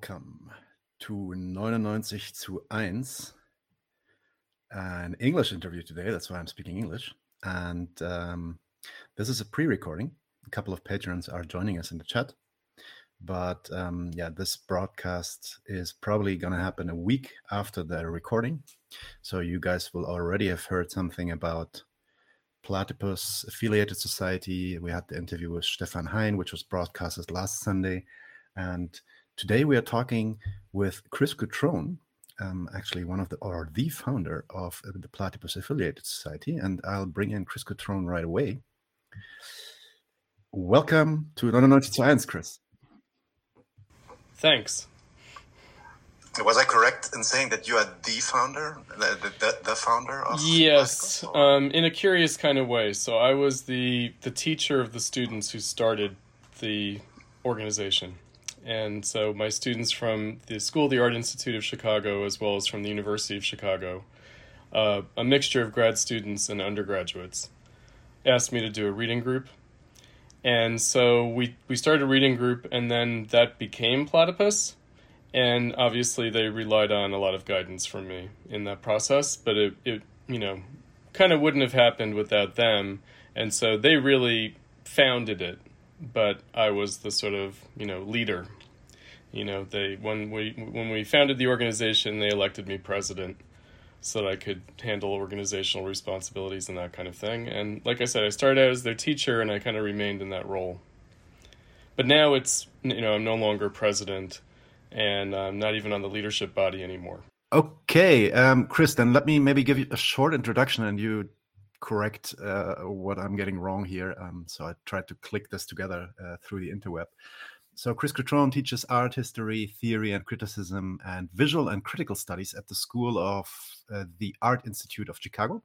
welcome to 99 to 1, an English interview today. That's why I'm speaking English. And um, this is a pre recording. A couple of patrons are joining us in the chat. But um, yeah, this broadcast is probably going to happen a week after the recording. So you guys will already have heard something about Platypus Affiliated Society. We had the interview with Stefan Hein, which was broadcasted last Sunday. And today we are talking with Chris Cutrone, um, actually one of the or the founder of the Platypus Affiliated Society, and I'll bring in Chris Cutrone right away. Welcome to 99 zu 1, Chris. Thanks. Was I correct in saying that you are the founder, the, the, the founder of? Yes, um, in a curious kind of way. So I was the the teacher of the students who started the organization. And so my students from the School of the Art Institute of Chicago, as well as from the University of Chicago, uh, a mixture of grad students and undergraduates, asked me to do a reading group. And so we, we started a reading group, and then that became Platypus. And obviously, they relied on a lot of guidance from me in that process, but it, it you know, kind of wouldn't have happened without them. And so they really founded it but I was the sort of you know leader. You know, they when we when we founded the organization, they elected me president so that I could handle organizational responsibilities and that kind of thing. And like I said, I started out as their teacher, and I kind of remained in that role. But now it's you know I'm no longer president, and I'm not even on the leadership body anymore. Okay, um, Chris, then let me maybe give you a short introduction, and you correct uh, what I'm getting wrong here. Um, so I tried to click this together uh, through the interweb. So Chris Cutrone teaches art history, theory and criticism, and visual and critical studies at the School of uh, the Art Institute of Chicago,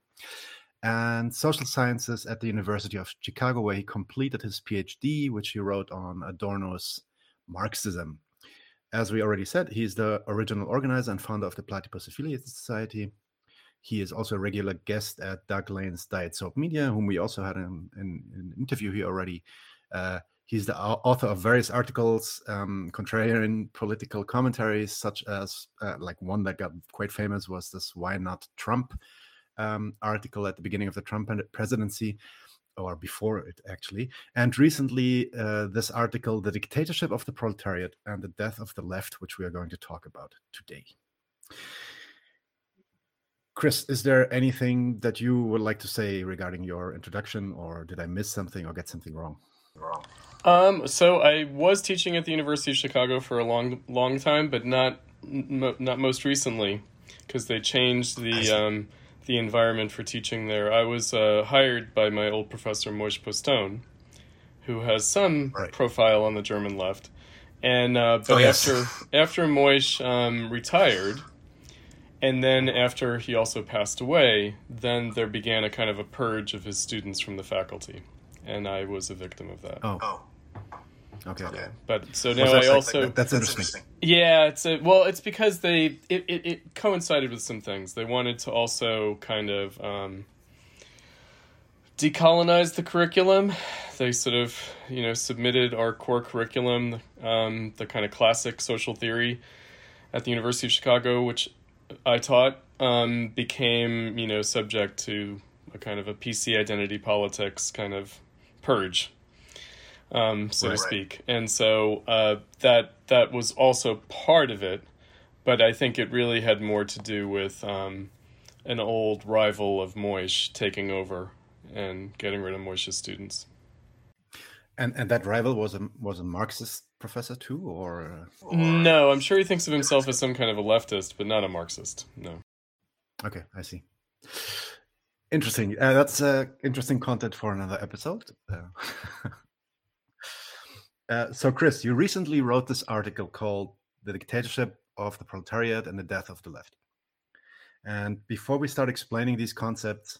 and social sciences at the University of Chicago, where he completed his PhD, which he wrote on Adorno's Marxism. As we already said, he's the original organizer and founder of the Platypus Affiliated Society, he is also a regular guest at Doug Lain's Diet Soap Media, whom we also had in an interview here already. Uh, he's the author of various articles, um, contrarian political commentaries, such as uh, like one that got quite famous was this "Why Not Trump" um, article at the beginning of the Trump presidency, or before it actually. And recently, uh, this article, "The Dictatorship of the Proletariat and the Death of the Left," which we are going to talk about today. Chris, is there anything that you would like to say regarding your introduction, or did I miss something or get something wrong? Wrong. Um, so I was teaching at the University of Chicago for a long, long time, but not not most recently, because they changed the um, the environment for teaching there. I was uh, hired by my old professor Moishe Postone, who has some right. profile on the German left, and uh, but oh, yes. after after Moishe um, retired and then after he also passed away, then there began a kind of a purge of his students from the faculty, and I was a victim of that. Oh. oh. Okay. Yeah. But so now I also like, that's interesting. Yeah, it's a, well, it's because they it, it, it, coincided with some things. They wanted to also kind of um, decolonize the curriculum. They sort of you know submitted our core curriculum, um, the kind of classic social theory, at the University of Chicago, which I taught um, became you know subject to a kind of a PC identity politics kind of purge, um, so right. to speak, and so uh, that that was also part of it, but I think it really had more to do with um, an old rival of Moishe taking over and getting rid of Moishe's students. And and that rival was a was a Marxist professor too, or, or, no? I'm sure he thinks of himself as some kind of a leftist, but not a Marxist. No. Okay, I see. Interesting. Uh, that's uh, interesting content for another episode. Uh, uh, so, Chris, you recently wrote this article called "The Dictatorship of the Proletariat and the Death of the Left." And before we start explaining these concepts,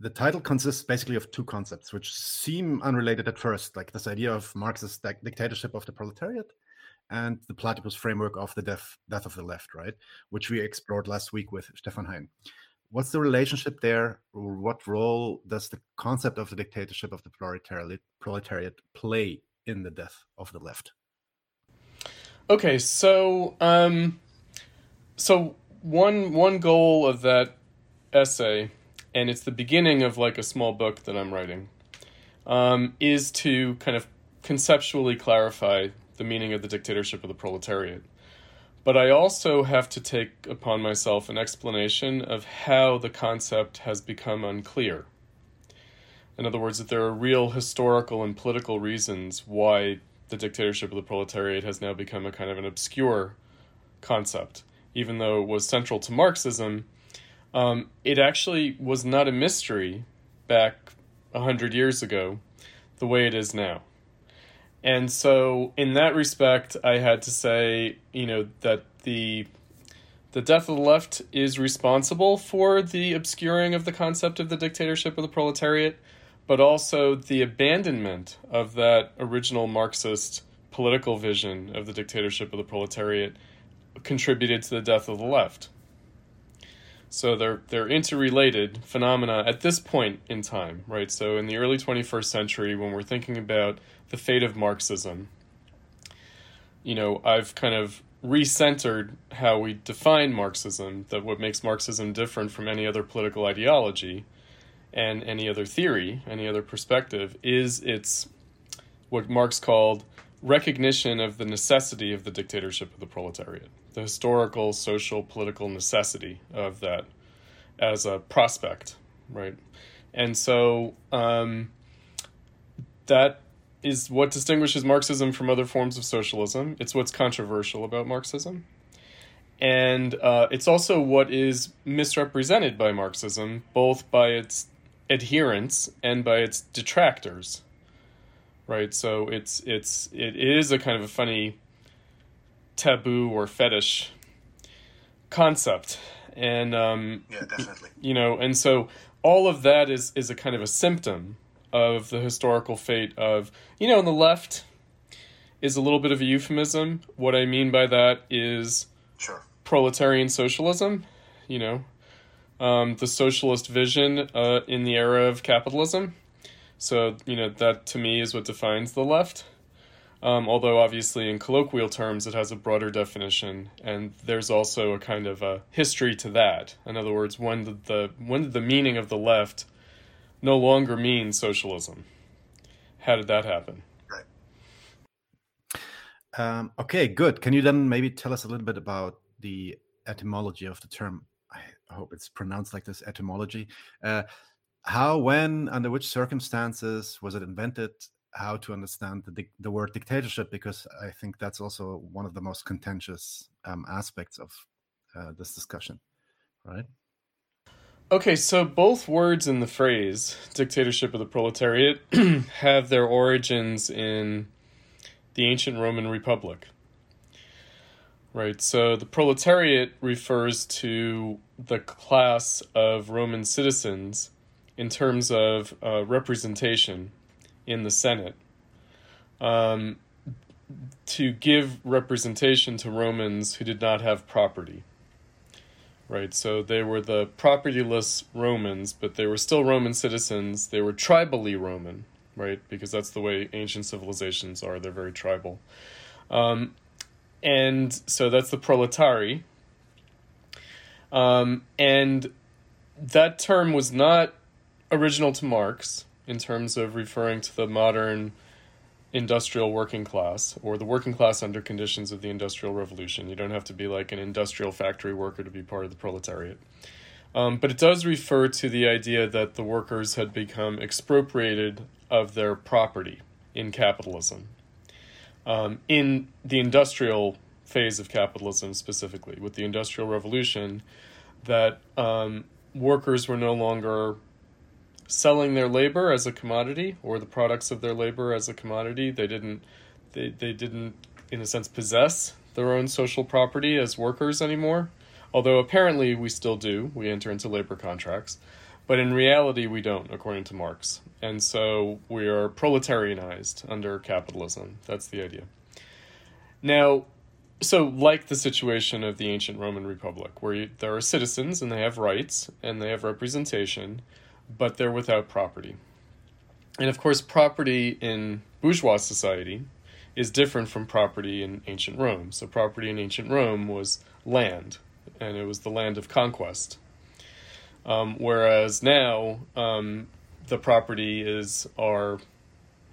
the title consists basically of two concepts which seem unrelated at first like this idea of marxist dictatorship of the proletariat and the platypus framework of the death, death of the left right which we explored last week with stefan hein. What's the relationship there? Or what role does the concept of the dictatorship of the proletariat, proletariat play in the death of the left? Okay, so um, so one one goal of that essay, and it's the beginning of like a small book that I'm writing, um, is to kind of conceptually clarify the meaning of the dictatorship of the proletariat. But I also have to take upon myself an explanation of how the concept has become unclear. In other words, that there are real historical and political reasons why the dictatorship of the proletariat has now become a kind of an obscure concept. Even though it was central to Marxism, um, it actually was not a mystery back a hundred years ago the way it is now. And so, in that respect, I had to say, you know, that the the death of the left is responsible for the obscuring of the concept of the dictatorship of the proletariat, but also the abandonment of that original Marxist political vision of the dictatorship of the proletariat contributed to the death of the left. So they're they're interrelated phenomena at this point in time, right? So in the early 21st century when we're thinking about the fate of Marxism, you know, I've kind of recentered how we define Marxism, that what makes Marxism different from any other political ideology and any other theory, any other perspective, is its what Marx called recognition of the necessity of the dictatorship of the proletariat, the historical, social, political necessity of that as a prospect, right? And so um, that is what distinguishes Marxism from other forms of socialism. It's what's controversial about Marxism. And uh, it's also what is misrepresented by Marxism, both by its adherents and by its detractors. Right? So it's it's it is a kind of a funny taboo or fetish concept. And um, yeah, definitely. You know, and so all of that is is a kind of a symptom of the historical fate of you know, on the left is a little bit of a euphemism. What I mean by that is sure. proletarian socialism, you know, um, the socialist vision uh, in the era of capitalism. So, you know, that to me is what defines the left. Um, although, obviously, in colloquial terms, it has a broader definition, and there's also a kind of a history to that. In other words, when did the when did the meaning of the left no longer mean socialism? How did that happen? Um, okay, good. Can you then maybe tell us a little bit about the etymology of the term? I hope it's pronounced like this etymology. Uh, how, when, under which circumstances was it invented? How to understand the, the word dictatorship? Because I think that's also one of the most contentious um, aspects of uh, this discussion, right? Okay, so both words in the phrase dictatorship of the proletariat have their origins in the ancient Roman Republic. Right, so the proletariat refers to the class of Roman citizens in terms of uh, representation in the Senate. Um, to give representation to Romans who did not have property right? So they were the propertyless Romans, but they were still Roman citizens. They were tribally Roman, right? Because that's the way ancient civilizations are. They're very tribal. Um, and so that's the proletari. Um, and that term was not original to Marx in terms of referring to the modern industrial working class or the working class under conditions of the industrial revolution. You don't have to be like an industrial factory worker to be part of the proletariat. Um, but it does refer to the idea that the workers had become expropriated of their property in capitalism. Um, in the industrial phase of capitalism, specifically, with the Industrial Revolution, that um, workers were no longer selling their labor as a commodity or the products of their labor as a commodity. They didn't they, they didn't in a sense possess their own social property as workers anymore. Although apparently we still do. We enter into labor contracts. But in reality we don't, according to Marx. And so we are proletarianized under capitalism. That's the idea. Now, so like the situation of the ancient Roman Republic, where you, there are citizens and they have rights and they have representation, but they're without property. And of course, property in bourgeois society, is different from property in ancient Rome. So, property in ancient Rome was land, and it was the land of conquest. Um, whereas now, um, the property is our,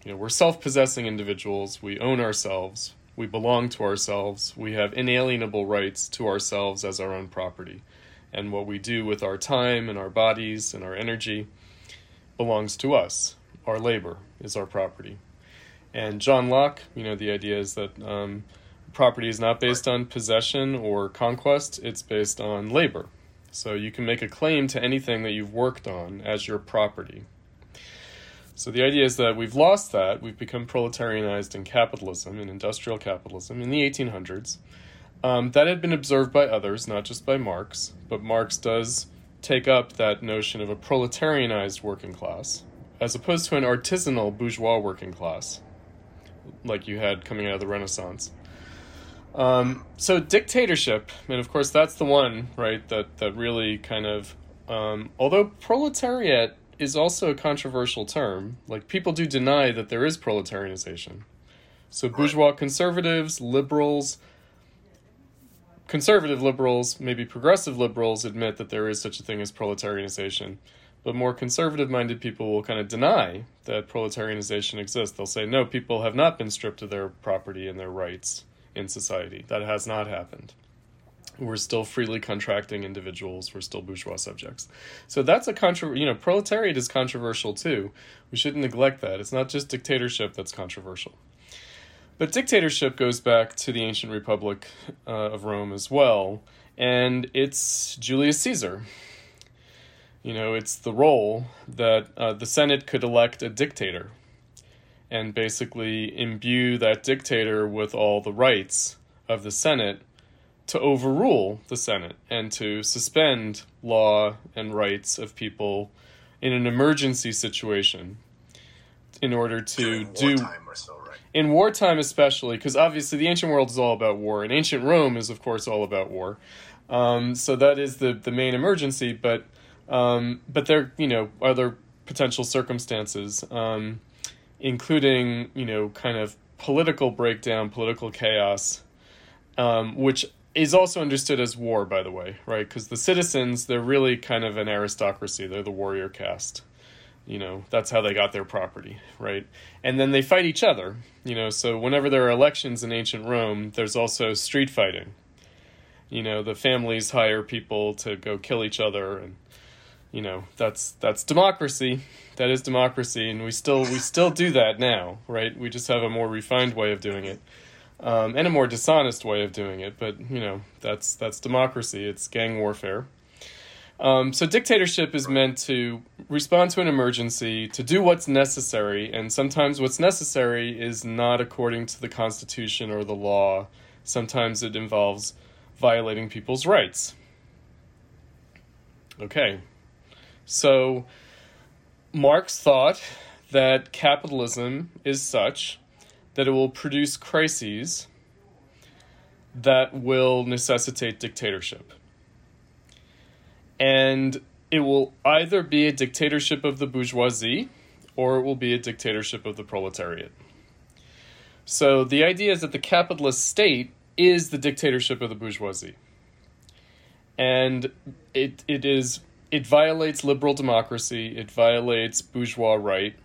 you know, we're self possessing individuals, we own ourselves, we belong to ourselves, we have inalienable rights to ourselves as our own property. And what we do with our time and our bodies and our energy belongs to us. Our labor is our property. And John Locke, you know, the idea is that um, property is not based on possession or conquest, it's based on labor. So you can make a claim to anything that you've worked on as your property. So the idea is that we've lost that. We've become proletarianized in capitalism, in industrial capitalism, in the 1800s. Um, that had been observed by others, not just by Marx, but Marx does take up that notion of a proletarianized working class, as opposed to an artisanal bourgeois working class, like you had coming out of the Renaissance. Um, so dictatorship, and of course that's the one, right, that, that really kind of, um, although proletariat is also a controversial term, like people do deny that there is proletarianization. So bourgeois conservatives, liberals, conservative liberals, maybe progressive liberals admit that there is such a thing as proletarianization. But more conservative minded people will kind of deny that proletarianization exists. They'll say, no, people have not been stripped of their property and their rights in society. That has not happened. We're still freely contracting individuals. We're still bourgeois subjects. So that's a contra. You know, proletariat is controversial too. We shouldn't neglect that. It's not just dictatorship that's controversial. But dictatorship goes back to the ancient republic uh, of Rome as well, and it's Julius Caesar. You know, it's the role that uh, the Senate could elect a dictator and basically imbue that dictator with all the rights of the Senate to overrule the Senate and to suspend law and rights of people in an emergency situation in order to do Or so? In wartime especially because obviously the ancient world is all about war and ancient rome is of course all about war um, so that is the, the main emergency but um, but there you know other potential circumstances um, including you know kind of political breakdown, political chaos, um, which is also understood as war, by the way, right? Because the citizens they're really kind of an aristocracy; they're the warrior caste. You know, that's how they got their property, right? And then they fight each other, you know. So whenever there are elections in ancient Rome, there's also street fighting. You know, the families hire people to go kill each other and you know that's that's democracy that is democracy and we still we still do that now right we just have a more refined way of doing it um, and a more dishonest way of doing it but you know that's that's democracy it's gang warfare um, so dictatorship is meant to respond to an emergency to do what's necessary and sometimes what's necessary is not according to the constitution or the law. Sometimes it involves violating people's rights. Okay. So Marx thought that capitalism is such that it will produce crises that will necessitate dictatorship. And it will either be a dictatorship of the bourgeoisie or it will be a dictatorship of the proletariat. So the idea is that the capitalist state is the dictatorship of the bourgeoisie. And it, it is it violates liberal democracy, it violates bourgeois right,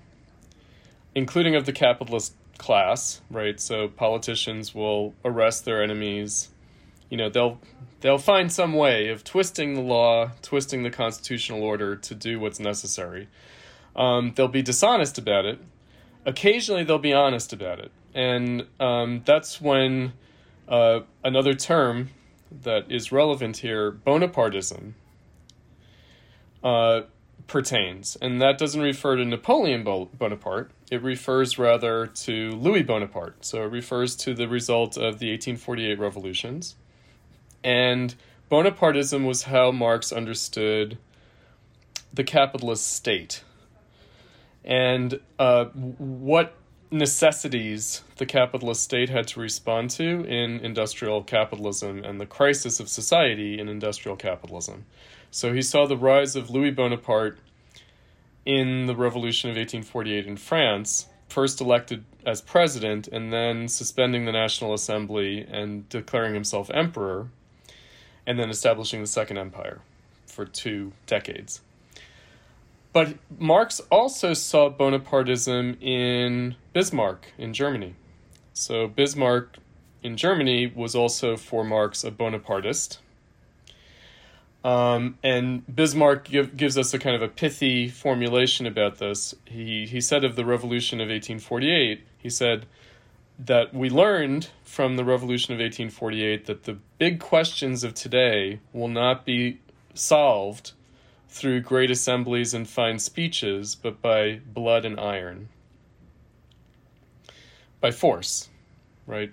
including of the capitalist class, right? So politicians will arrest their enemies. You know, they'll they'll find some way of twisting the law, twisting the constitutional order to do what's necessary. Um, they'll be dishonest about it. Occasionally, they'll be honest about it, and um, that's when uh, another term that is relevant here, Bonapartism, uh, pertains. And that doesn't refer to Napoleon Bonaparte, it refers rather to Louis Bonaparte. So it refers to the result of the 1848 revolutions. And Bonapartism was how Marx understood the capitalist state and uh, what necessities the capitalist state had to respond to in industrial capitalism and the crisis of society in industrial capitalism. So he saw the rise of Louis Bonaparte in the Revolution of 1848 in France, first elected as president and then suspending the National Assembly and declaring himself emperor, and then establishing the Second Empire for two decades. But Marx also saw Bonapartism in Bismarck in Germany. So Bismarck in Germany was also for Marx a Bonapartist. Um, and Bismarck give, gives us a kind of a pithy formulation about this. He, he said of the revolution of 1848, he said that we learned from the revolution of 1848 that the big questions of today will not be solved through great assemblies and fine speeches, but by blood and iron. By force, right?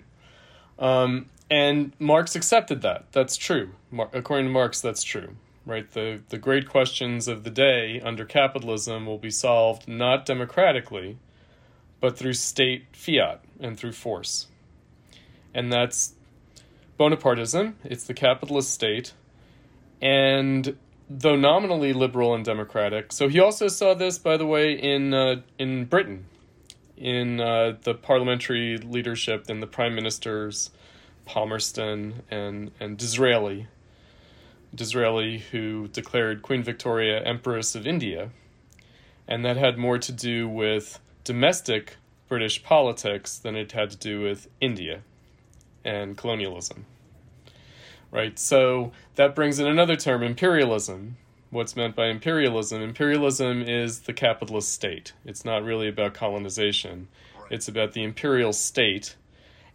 Um, and Marx accepted that. That's true. Mar- according to Marx, that's true. Right? The the great questions of the day under capitalism will be solved not democratically, but through state fiat and through force. And that's Bonapartism. It's the capitalist state. And though nominally liberal and democratic, so he also saw this, by the way, in uh, in Britain, in uh, the parliamentary leadership and the prime ministers Palmerston and, and Disraeli. Disraeli, who declared Queen Victoria Empress of India. And that had more to do with domestic British politics than it had to do with India and colonialism. Right? So that brings in another term, imperialism. What's meant by imperialism? Imperialism is the capitalist state. It's not really about colonization, it's about the imperial state.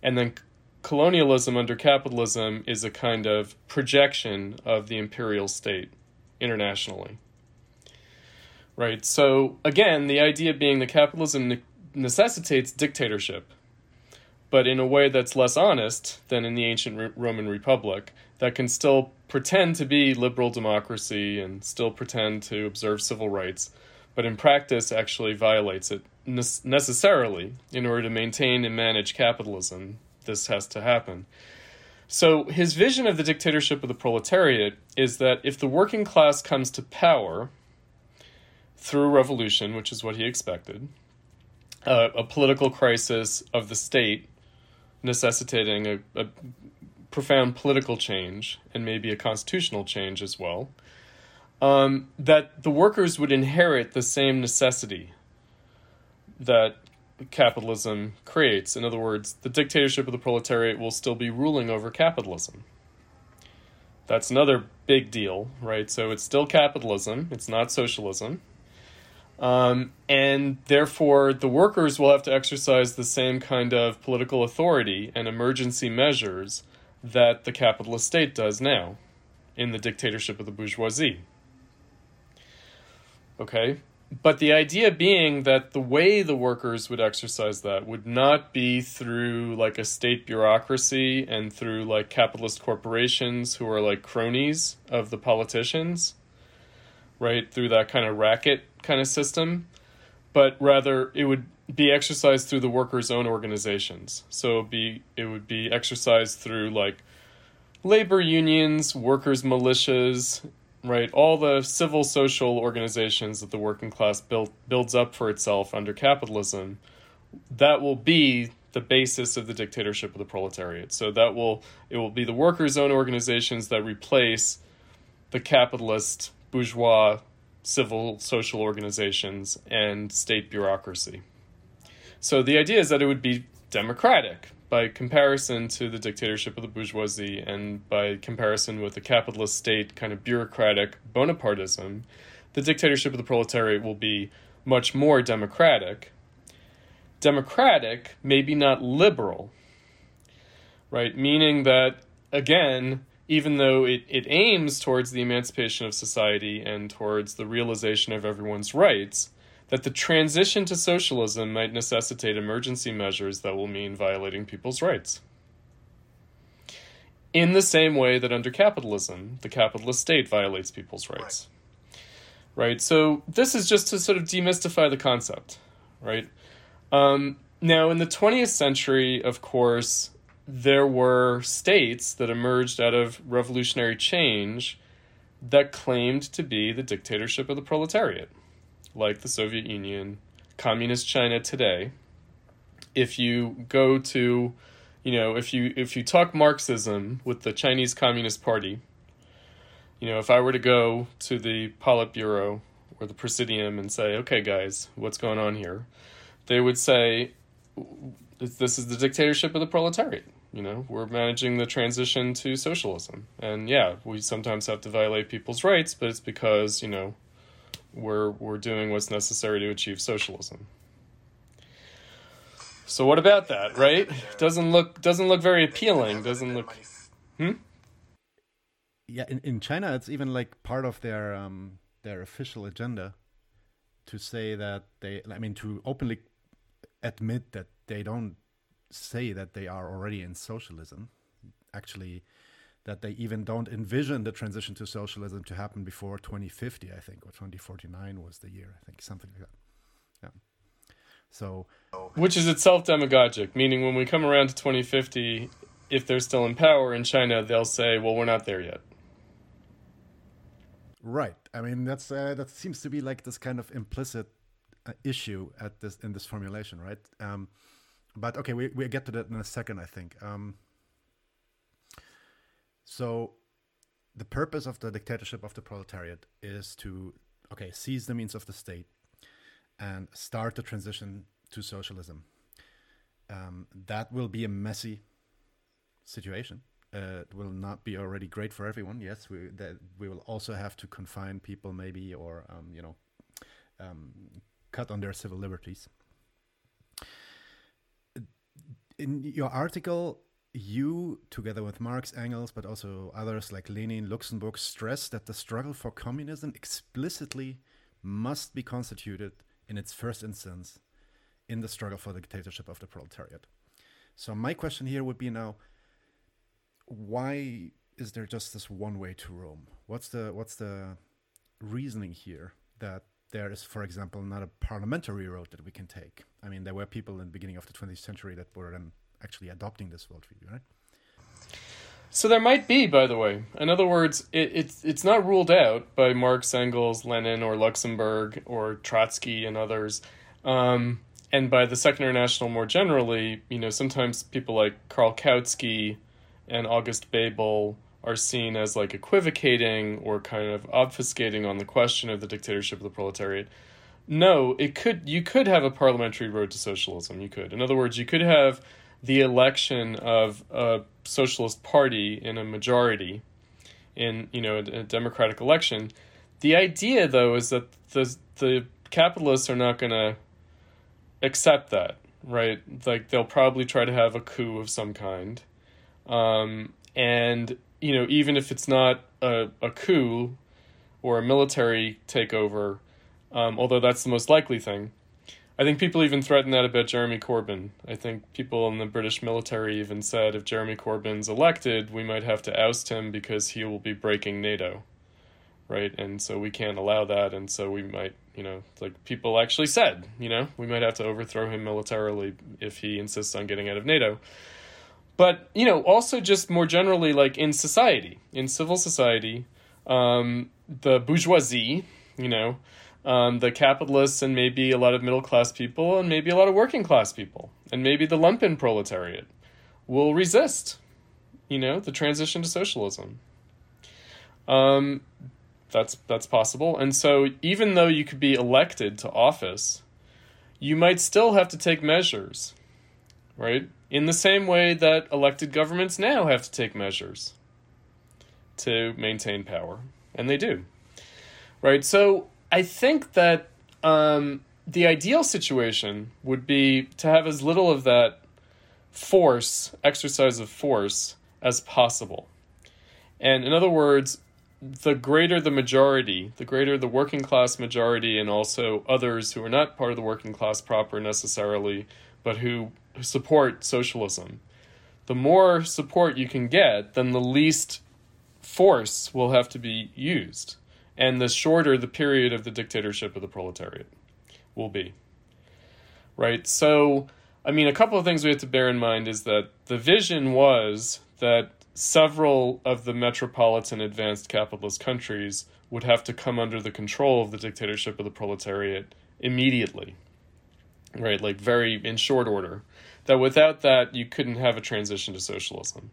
And then colonialism under capitalism is a kind of projection of the imperial state internationally. Right? So, again, the idea being that capitalism necessitates dictatorship, but in a way that's less honest than in the ancient Roman Republic, that can still pretend to be liberal democracy and still pretend to observe civil rights, but in practice actually violates it ne- necessarily in order to maintain and manage capitalism this has to happen. So his vision of the dictatorship of the proletariat is that if the working class comes to power through revolution, which is what he expected, a political crisis of the state necessitating a, a profound political change and maybe a constitutional change as well, um, that the workers would inherit the same necessity that capitalism creates. In other words, the dictatorship of the proletariat will still be ruling over capitalism. That's another big deal, right? So it's still capitalism, it's not socialism. Um, and therefore, the workers will have to exercise the same kind of political authority and emergency measures that the capitalist state does now in the dictatorship of the bourgeoisie. Okay? But the idea being that the way the workers would exercise that would not be through like a state bureaucracy and through like capitalist corporations who are like cronies of the politicians, right? Through that kind of racket kind of system, but rather it would be exercised through the workers' own organizations. So be it would be exercised through like labor unions, workers' militias, right? All the civil social organizations that the working class build, builds up for itself under capitalism, that will be the basis of the dictatorship of the proletariat. So that will it will be the workers' own organizations that replace the capitalist bourgeois civil social organizations and state bureaucracy. So the idea is that it would be democratic, by comparison to the dictatorship of the bourgeoisie and by comparison with the capitalist state kind of bureaucratic Bonapartism, the dictatorship of the proletariat will be much more democratic. Democratic, maybe not liberal, right? Meaning that, again, even though it, it aims towards the emancipation of society and towards the realization of everyone's rights, that the transition to socialism might necessitate emergency measures that will mean violating people's rights. In the same way that under capitalism, the capitalist state violates people's rights. Right? right? So, this is just to sort of demystify the concept, right? Um, now, in the 20th century, of course, there were states that emerged out of revolutionary change that claimed to be the dictatorship of the proletariat like the Soviet Union, Communist China today, if you go to, you know, if you if you talk Marxism with the Chinese Communist Party, you know, if I were to go to the Politburo or the Presidium and say, okay, guys, what's going on here? They would say, this is the dictatorship of the proletariat. You know, we're managing the transition to socialism. And yeah, we sometimes have to violate people's rights, but it's because, you know, we're we're doing what's necessary to achieve socialism. So what about that, right? Doesn't look doesn't look very appealing. Doesn't look. Hmm. Yeah, in, in China, it's even like part of their um, their official agenda to say that they. I mean, to openly admit that they don't say that they are already in socialism. Actually, that they even don't envision the transition to socialism to happen before 2050, I think, or 2049 was the year, I think, something like that. Yeah. So, which is itself demagogic, meaning when we come around to 2050, if they're still in power in China, they'll say, "Well, we're not there yet." Right. I mean, that's uh, that seems to be like this kind of implicit uh, issue at this in this formulation, right? Um, but okay, we we get to that in a second, I think. Um, so, the purpose of the dictatorship of the proletariat is to okay seize the means of the state and start the transition to socialism. Um, that will be a messy situation. Uh, it will not be already great for everyone. Yes, we that we will also have to confine people, maybe, or um, you know, um, cut on their civil liberties. In your article, you, together with Marx, Engels, but also others like Lenin, Luxemburg, stress that the struggle for communism explicitly must be constituted in its first instance in the struggle for the dictatorship of the proletariat. So my question here would be now, why is there just this one way to Rome? What's the what's the reasoning here that there is, for example, not a parliamentary road that we can take? I mean, there were people in the beginning of the 20th century that were then actually adopting this worldview, right? So there might be, by the way. In other words, it, it's it's not ruled out by Marx, Engels, Lenin, or Luxemburg, or Trotsky and others, um, and by the Second International more generally. You know, sometimes people like Karl Kautsky and August Bebel are seen as like equivocating or kind of obfuscating on the question of the dictatorship of the proletariat. No, it could you could have a parliamentary road to socialism. You could. In other words, you could have the election of a socialist party in a majority in you know a, a democratic election. The idea though is that the the capitalists are not going to accept that, right? Like they'll probably try to have a coup of some kind. Um, and you know, even if it's not a, a coup or a military takeover, um, although that's the most likely thing, I think people even threaten that about Jeremy Corbyn. I think people in the British military even said if Jeremy Corbyn's elected, we might have to oust him because he will be breaking NATO. Right? And so we can't allow that. And so we might, you know, like people actually said, you know, we might have to overthrow him militarily if he insists on getting out of NATO but you know also just more generally like in society in civil society um, the bourgeoisie you know um, the capitalists and maybe a lot of middle class people and maybe a lot of working class people and maybe the lumpen proletariat will resist you know the transition to socialism. Um, that's that's possible. And so even though you could be elected to office you might still have to take measures right in the same way that elected governments now have to take measures to maintain power, and they do. Right? So I think that um, the ideal situation would be to have as little of that force, exercise of force, as possible. And in other words, the greater the majority, the greater the working class majority, and also others who are not part of the working class proper necessarily, but who support socialism. The more support you can get, then the least force will have to be used, and the shorter the period of the dictatorship of the proletariat will be. Right? So, I mean, a couple of things we have to bear in mind is that the vision was that several of the metropolitan advanced capitalist countries would have to come under the control of the dictatorship of the proletariat immediately. Right? Like, very in short order. that without that you couldn't have a transition to socialism.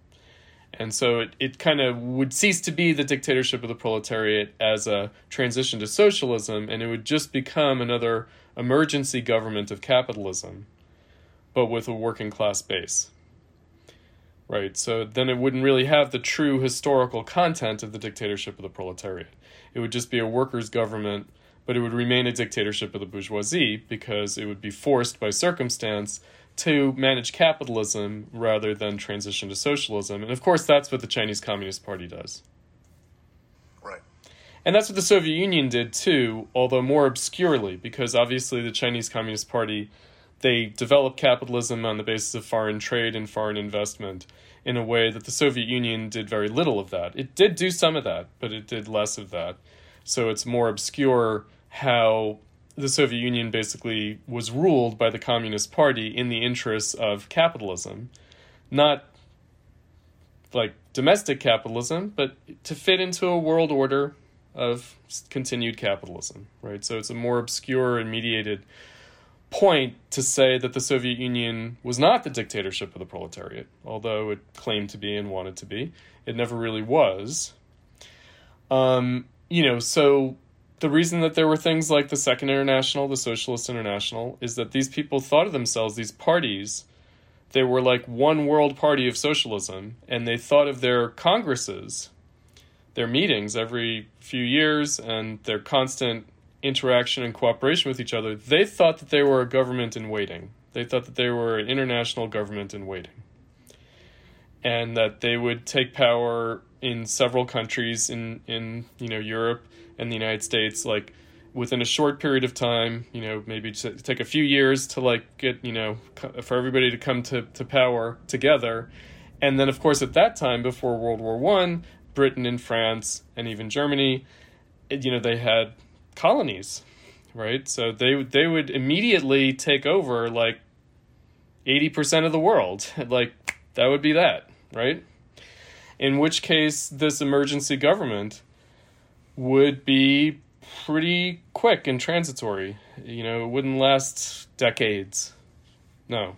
And so it, it kind of would cease to be the dictatorship of the proletariat as a transition to socialism, and it would just become another emergency government of capitalism, but with a working class base. Right, so then it wouldn't really have the true historical content of the dictatorship of the proletariat. It would just be a workers' government, but it would remain a dictatorship of the bourgeoisie because it would be forced by circumstance to manage capitalism rather than transition to socialism. And of course, that's what the Chinese Communist Party does. Right. And that's what the Soviet Union did too, although more obscurely, because obviously the Chinese Communist Party they developed capitalism on the basis of foreign trade and foreign investment in a way that the Soviet Union did very little of that. It did do some of that, but it did less of that. So it's more obscure how the Soviet Union basically was ruled by the Communist Party in the interests of capitalism, not like domestic capitalism, but to fit into a world order of continued capitalism, right? So it's a more obscure and mediated point to say that the Soviet Union was not the dictatorship of the proletariat, although it claimed to be and wanted to be. It never really was. Um, you know, so the reason that there were things like the Second International, the Socialist International, is that these people thought of themselves, these parties, they were like one world party of socialism, and they thought of their congresses, their meetings every few years, and their constant interaction and cooperation with each other. They thought that they were a government in waiting. They thought that they were an international government in waiting. And that they would take power in several countries in, in you know Europe and the United States, like within a short period of time, you know, maybe take a few years to like get, you know, for everybody to come to, to power together. And then, of course, at that time, before World War One, Britain and France and even Germany, you know, they had colonies, right? So they they would immediately take over like eighty percent of the world. like that would be that, right? In which case, this emergency government would be pretty quick and transitory. You know, it wouldn't last decades. No.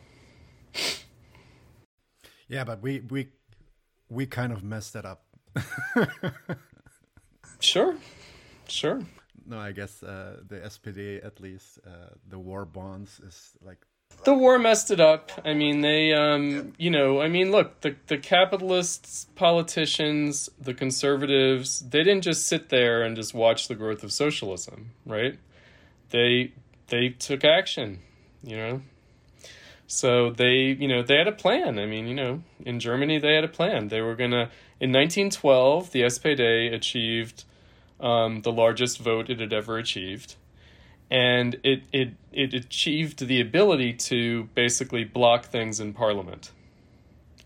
Yeah, but we we we kind of messed that up. sure. Sure. No, I guess uh, the SPD, at least, uh, the war bonds is like the war messed it up. I mean, they, um, you know, I mean, look, the the capitalists, politicians, the conservatives, they didn't just sit there and just watch the growth of socialism, right? They they took action, you know. So they, you know, they had a plan. I mean, you know, in Germany they had a plan. They were gonna in 1912, the SPD achieved um, the largest vote it had ever achieved and it, it, it achieved the ability to basically block things in parliament,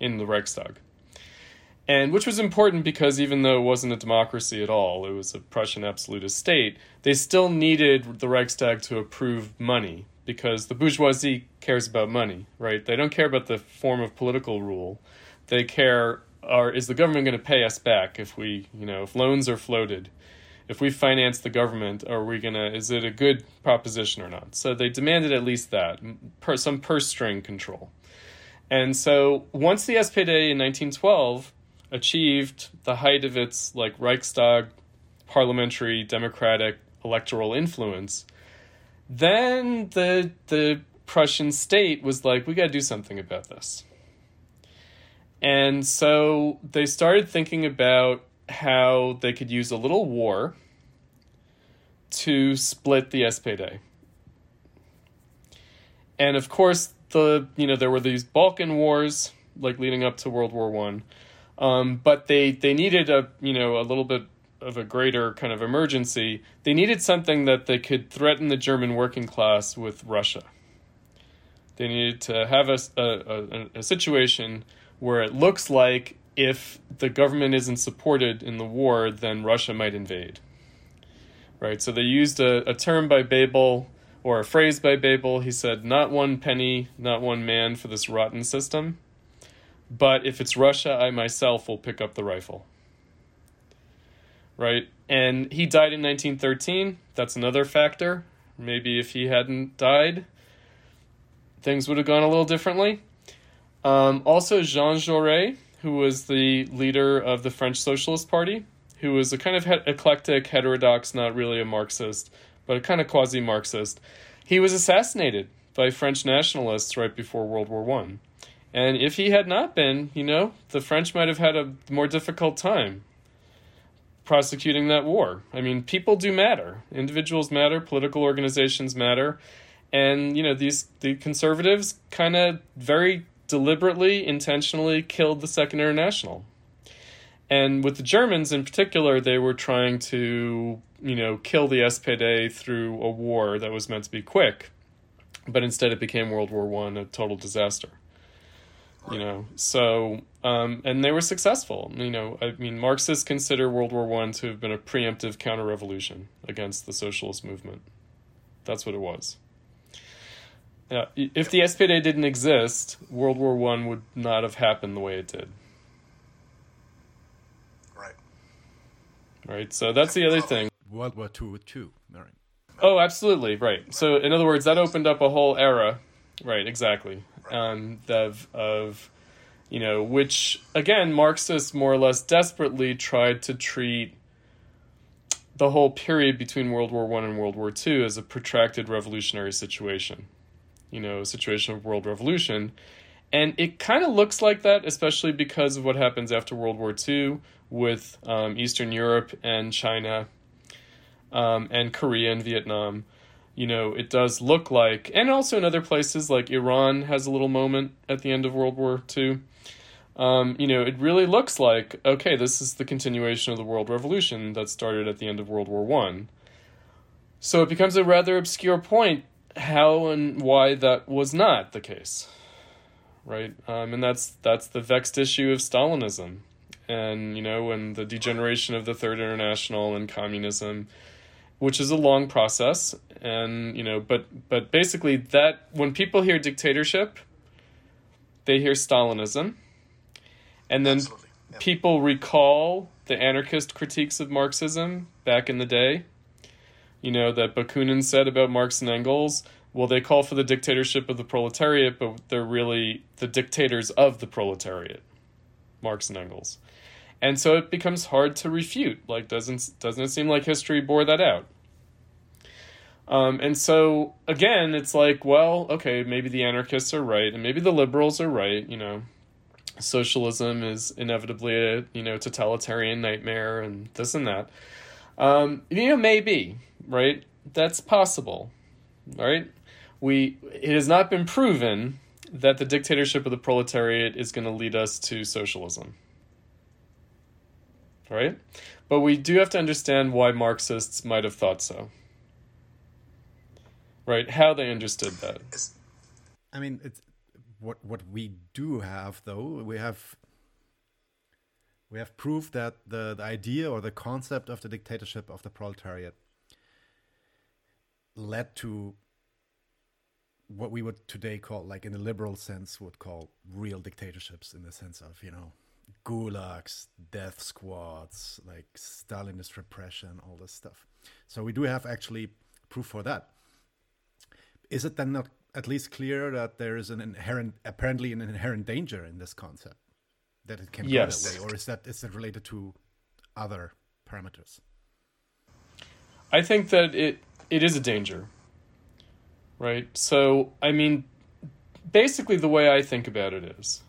in the Reichstag. And which was important because even though it wasn't a democracy at all, it was a Prussian absolutist state, they still needed the Reichstag to approve money because the bourgeoisie cares about money, right? They don't care about the form of political rule. They care are is the government going to pay us back if we, you know, if loans are floated if we finance the government, are we gonna? Is it a good proposition or not? So they demanded at least that, per, some purse string control. And so once the SPD in 1912 achieved the height of its like Reichstag parliamentary democratic electoral influence, then the the Prussian state was like, we got to do something about this. And so they started thinking about how they could use a little war to split the SPD. And of course, the you know there were these Balkan wars like leading up to World War One, um, but they they needed a you know a little bit of a greater kind of emergency. They needed something that they could threaten the German working class with Russia. They needed to have a, a, a, a situation where it looks like if the government isn't supported in the war, then Russia might invade. Right? So they used a, a term by Bebel or a phrase by Bebel. He said, Not one penny, not one man for this rotten system. But if it's Russia, I myself will pick up the rifle. Right? And he died in 1913. That's another factor. Maybe if he hadn't died, things would have gone a little differently. Um, also, Jean Jaurès, who was the leader of the French Socialist Party, who was a kind of he- eclectic, heterodox, not really a Marxist, but a kind of quasi Marxist. He was assassinated by French nationalists right before World War One. And if he had not been, you know, the French might have had a more difficult time prosecuting that war. I mean, people do matter. Individuals matter, political organizations matter. And, you know, these the conservatives kind of very deliberately, intentionally killed the Second International. And with the Germans in particular, they were trying to, you know, kill the SPD through a war that was meant to be quick. But instead it became World War One, a total disaster you know? So um, and they were successful. You know i mean marxists consider world war one to have been a preemptive counter-revolution against the socialist movement. That's what it was. Yeah, if the spd didn't exist world war one would not have happened the way it did Right. Right so that's the other thing World War II too. All right. Oh, absolutely, right. So, in other words, that opened up a whole era, right? Exactly. Um, of of you know, which again, Marxists more or less desperately tried to treat the whole period between World War One and World War Two as a protracted revolutionary situation. You know, a situation of world revolution. And it kind of looks like that, especially because of what happens after World War II with um, Eastern Europe and China um, and Korea and Vietnam. You know, it does look like, and also in other places like Iran has a little moment at the end of World War II. Um, you know, it really looks like okay, this is the continuation of the world revolution that started at the end of World War One. So it becomes a rather obscure point how and why that was not the case, right? Um, and that's that's the vexed issue of Stalinism, and you know, and the degeneration of the Third International and communism which is a long process and you know but but basically that when people hear dictatorship they hear stalinism and then. Yeah. people recall the anarchist critiques of marxism back in the day you know that bakunin said about marx and engels well they call for the dictatorship of the proletariat but they're really the dictators of the proletariat marx and engels and so it becomes hard to refute. Like doesn't doesn't it seem like history bore that out? Um, and so again it's like well okay maybe the anarchists are right and maybe the liberals are right you know. Socialism is inevitably a you know totalitarian nightmare and this and that. Um, you know maybe right? That's possible right? We it has not been proven that the dictatorship of the proletariat is going to lead us to socialism right? But we do have to understand why Marxists might have thought so. Right? How they understood that. I mean, it's what what we do have though. We have we have proof that the, the idea or the concept of the dictatorship of the proletariat led to what we would today call, like in a liberal sense, would call real dictatorships in the sense of you know gulags, death squads, like Stalinist repression, all this stuff. So we do have actually proof for that. Is it then not at least clear that there is an inherent, apparently an inherent danger in this concept that it can Yes. go that way, or is that is it related to other parameters? I think that it it is a danger. Right? So, I mean, basically the way I think about it is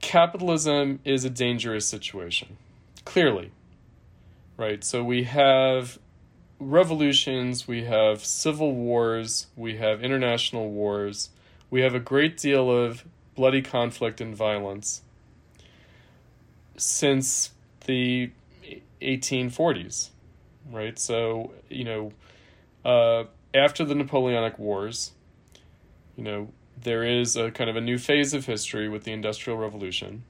capitalism is a dangerous situation. Clearly. Right? So we have revolutions, we have civil wars, we have international wars, we have a great deal of bloody conflict and violence since the 1840s, right? So, you know, uh, after the Napoleonic Wars, you know, there is a kind of a new phase of history with the Industrial Revolution.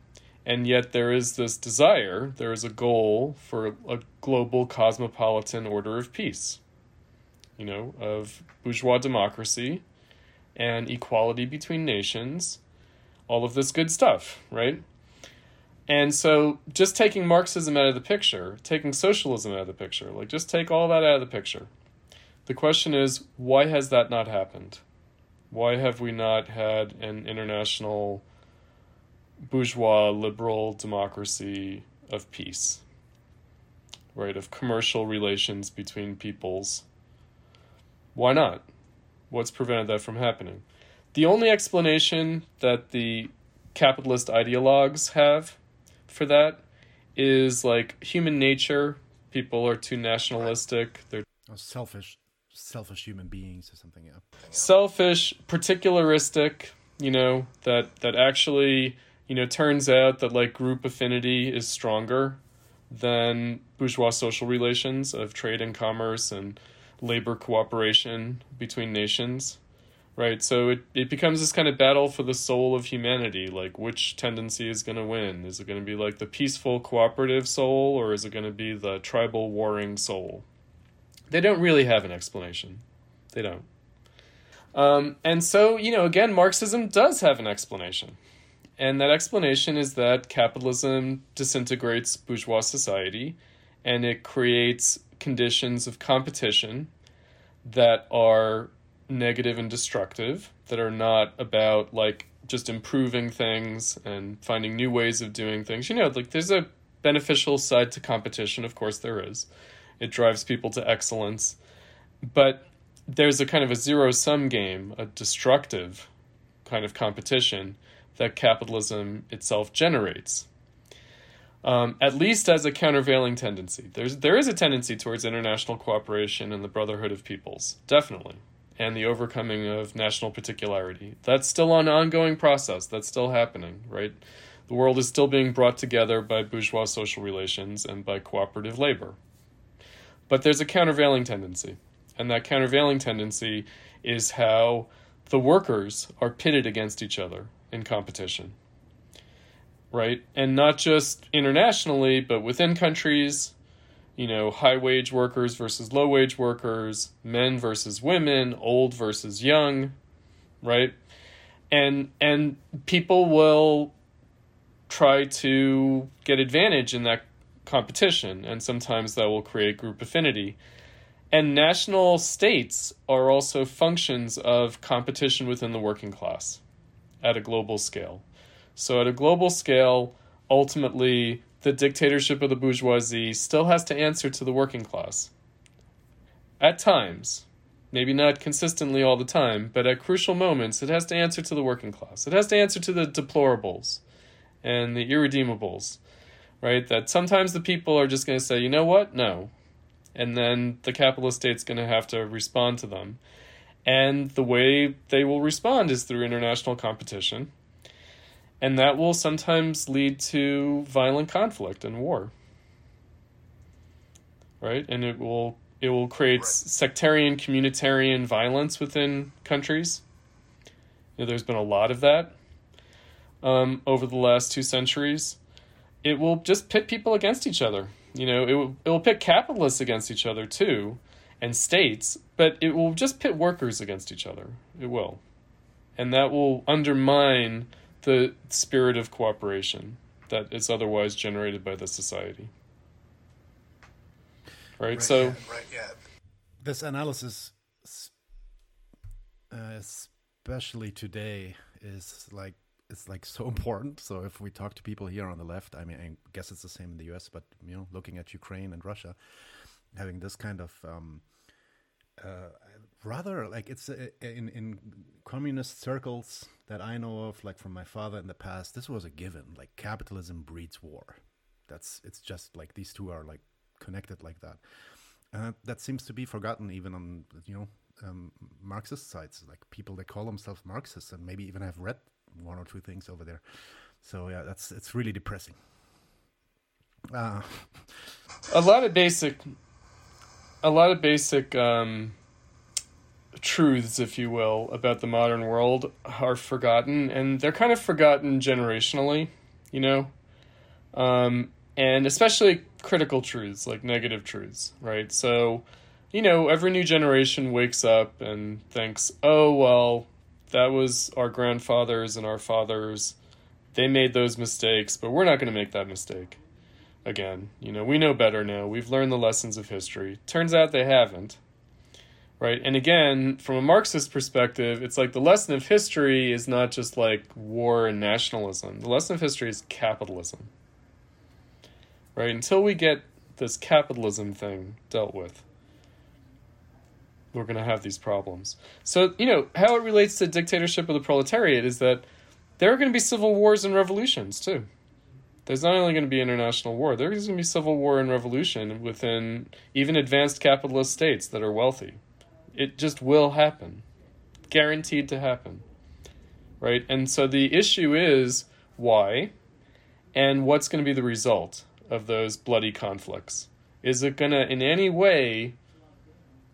And yet there is this desire, there is a goal for a global cosmopolitan order of peace, you know, of bourgeois democracy and equality between nations, all of this good stuff, right? And so just taking Marxism out of the picture, taking socialism out of the picture, like just take all that out of the picture. The question is, why has that not happened? Why have we not had an international bourgeois liberal democracy of peace? Right, of commercial relations between peoples. Why not? What's prevented that from happening? The only explanation that the capitalist ideologues have for that is like human nature. People are too nationalistic. They're selfish, selfish human beings or something. Yeah. Selfish, particularistic. You know that that actually you know turns out that like group affinity is stronger than bourgeois social relations of trade and commerce and labor cooperation between nations right so it, it becomes this kind of battle for the soul of humanity like which tendency is going to win is it going to be like the peaceful cooperative soul or is it going to be the tribal warring soul they don't really have an explanation they don't um, and so you know again marxism does have an explanation and that explanation is that capitalism disintegrates bourgeois society and it creates conditions of competition that are negative and destructive that are not about like just improving things and finding new ways of doing things. You know, like there's a beneficial side to competition, of course there is. It drives people to excellence. But there's a kind of a zero sum game, a destructive kind of competition that capitalism itself generates. Um, at least as a countervailing tendency. There's there is a tendency towards international cooperation and the brotherhood of peoples, definitely and the overcoming of national particularity. That's still an ongoing process. That's still happening, right? The world is still being brought together by bourgeois social relations and by cooperative labor. But there's a countervailing tendency. And that countervailing tendency is how the workers are pitted against each other in competition. Right? And not just internationally, but within countries, you know, high wage workers versus low wage workers, men versus women, old versus young, right? And and people will try to get advantage in that competition and sometimes that will create group affinity. And national states are also functions of competition within the working class at a global scale. So at a global scale, ultimately the dictatorship of the bourgeoisie still has to answer to the working class. At times, maybe not consistently all the time, but at crucial moments, it has to answer to the working class. It has to answer to the deplorables and the irredeemables, right? That sometimes the people are just going to say, you know what? No. And then the capitalist state's going to have to respond to them. And the way they will respond is through international competition and that will sometimes lead to violent conflict and war right and it will it will create right. sectarian communitarian violence within countries you know, there's been a lot of that um, over the last two centuries it will just pit people against each other. You know it will, it will pit capitalists against each other too and states but it will just pit workers against each other. It will. And that will undermine the spirit of cooperation that is otherwise generated by the society. Right, right so yeah, right yeah. This analysis uh, especially today is like it's like so important so if we talk to people here on the left i mean i guess it's the same in the us but you know looking at ukraine and russia having this kind of um, uh, rather like it's uh, in in communist circles that I know of, like from my father in the past. This was a given. Like capitalism breeds war. That's it's just like these two are like connected like that. And that seems to be forgotten even on you know um, Marxist sites, like people that call themselves Marxists and maybe even have read one or two things over there. So yeah, that's it's really depressing. Uh, a lot of basic a lot of basic um, truths, if you will, about the modern world are forgotten, and they're kind of forgotten generationally, you know, um, and especially critical truths like negative truths, right? So, you know, every new generation wakes up and thinks, "Oh well, that was our grandfathers and our fathers. They made those mistakes, but we're not going to make that mistake." again. You know, we know better now. We've learned the lessons of history. Turns out they haven't. right? And again, from a Marxist perspective, it's like the lesson of history is not just like war and nationalism. The lesson of history is capitalism, right? Until we get this capitalism thing dealt with, we're going to have these problems. So, you know, how it relates to dictatorship of the proletariat is that there are going to be civil wars and revolutions too. There's not only going to be international war, there's going to be civil war and revolution within even advanced capitalist states that are wealthy. It just will happen. Guaranteed to happen. Right? And so the issue is why and what's going to be the result of those bloody conflicts. Is it going to in any way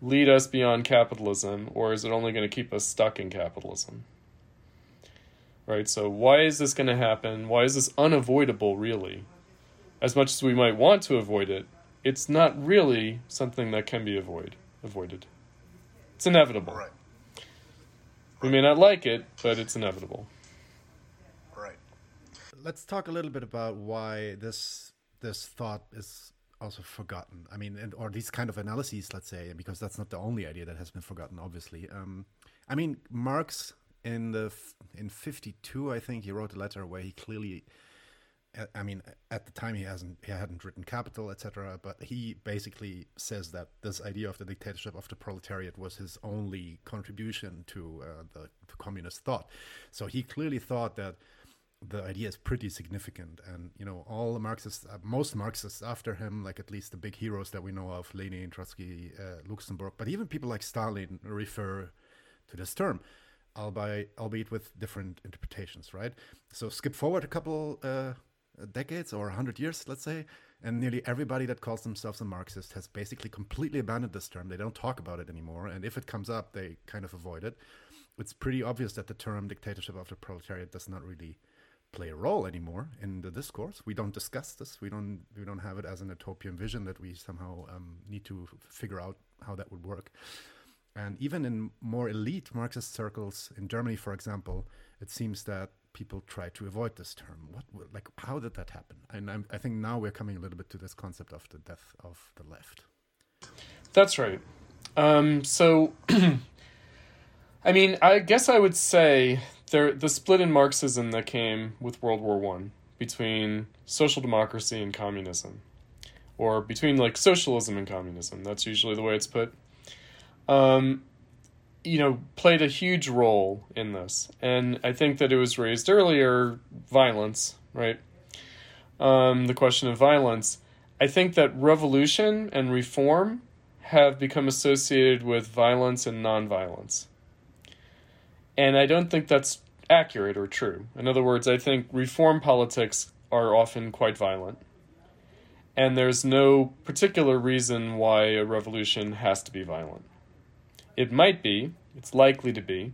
lead us beyond capitalism, or is it only going to keep us stuck in capitalism? Right? So, why is this going to happen? Why is this unavoidable, really? As much as we might want to avoid it, it's not really something that can be avoid, avoided. It's inevitable. Right. We may not like it, but it's inevitable. Right. Let's talk a little bit about why this this thought is also forgotten. I mean, and, or these kind of analyses, let's say, because that's not the only idea that has been forgotten. Obviously, um, I mean, Marx in the in fifty two, I think he wrote a letter where he clearly. I mean, at the time he hasn't he hadn't written Capital, etc. But he basically says that this idea of the dictatorship of the proletariat was his only contribution to uh, the, the communist thought. So he clearly thought that the idea is pretty significant. And you know all the marxists uh, most marxists after him like at least the big heroes that we know of lenin trotsky uh, luxemburg but even people like stalin refer to this term albeit, albeit with different interpretations right? So skip forward a couple uh, decades or 100 years let's say and nearly everybody that calls themselves a marxist has basically completely abandoned this term. They don't talk about it anymore. And if it comes up they kind of avoid it. It's pretty obvious that the term dictatorship of the proletariat does not really play a role anymore in the discourse. We don't discuss this. We don't we don't have it as an utopian vision that we somehow um, need to figure out how that would work. And even in more elite Marxist circles in Germany, for example, it seems that people try to avoid this term. What like how did that happen? And I'm, I think now we're coming a little bit to this concept of the death of the left. That's right. Um, so, I mean, I guess I would say there the split in Marxism that came with World War One between social democracy and communism, or between like socialism and communism. That's usually the way it's put. Um, you know, played a huge role in this, and I think that it was raised earlier. Violence, right? Um, the question of violence. I think that revolution and reform have become associated with violence and nonviolence. And I don't think that's accurate or true. In other words, I think reform politics are often quite violent. And there's no particular reason why a revolution has to be violent. It might be, it's likely to be,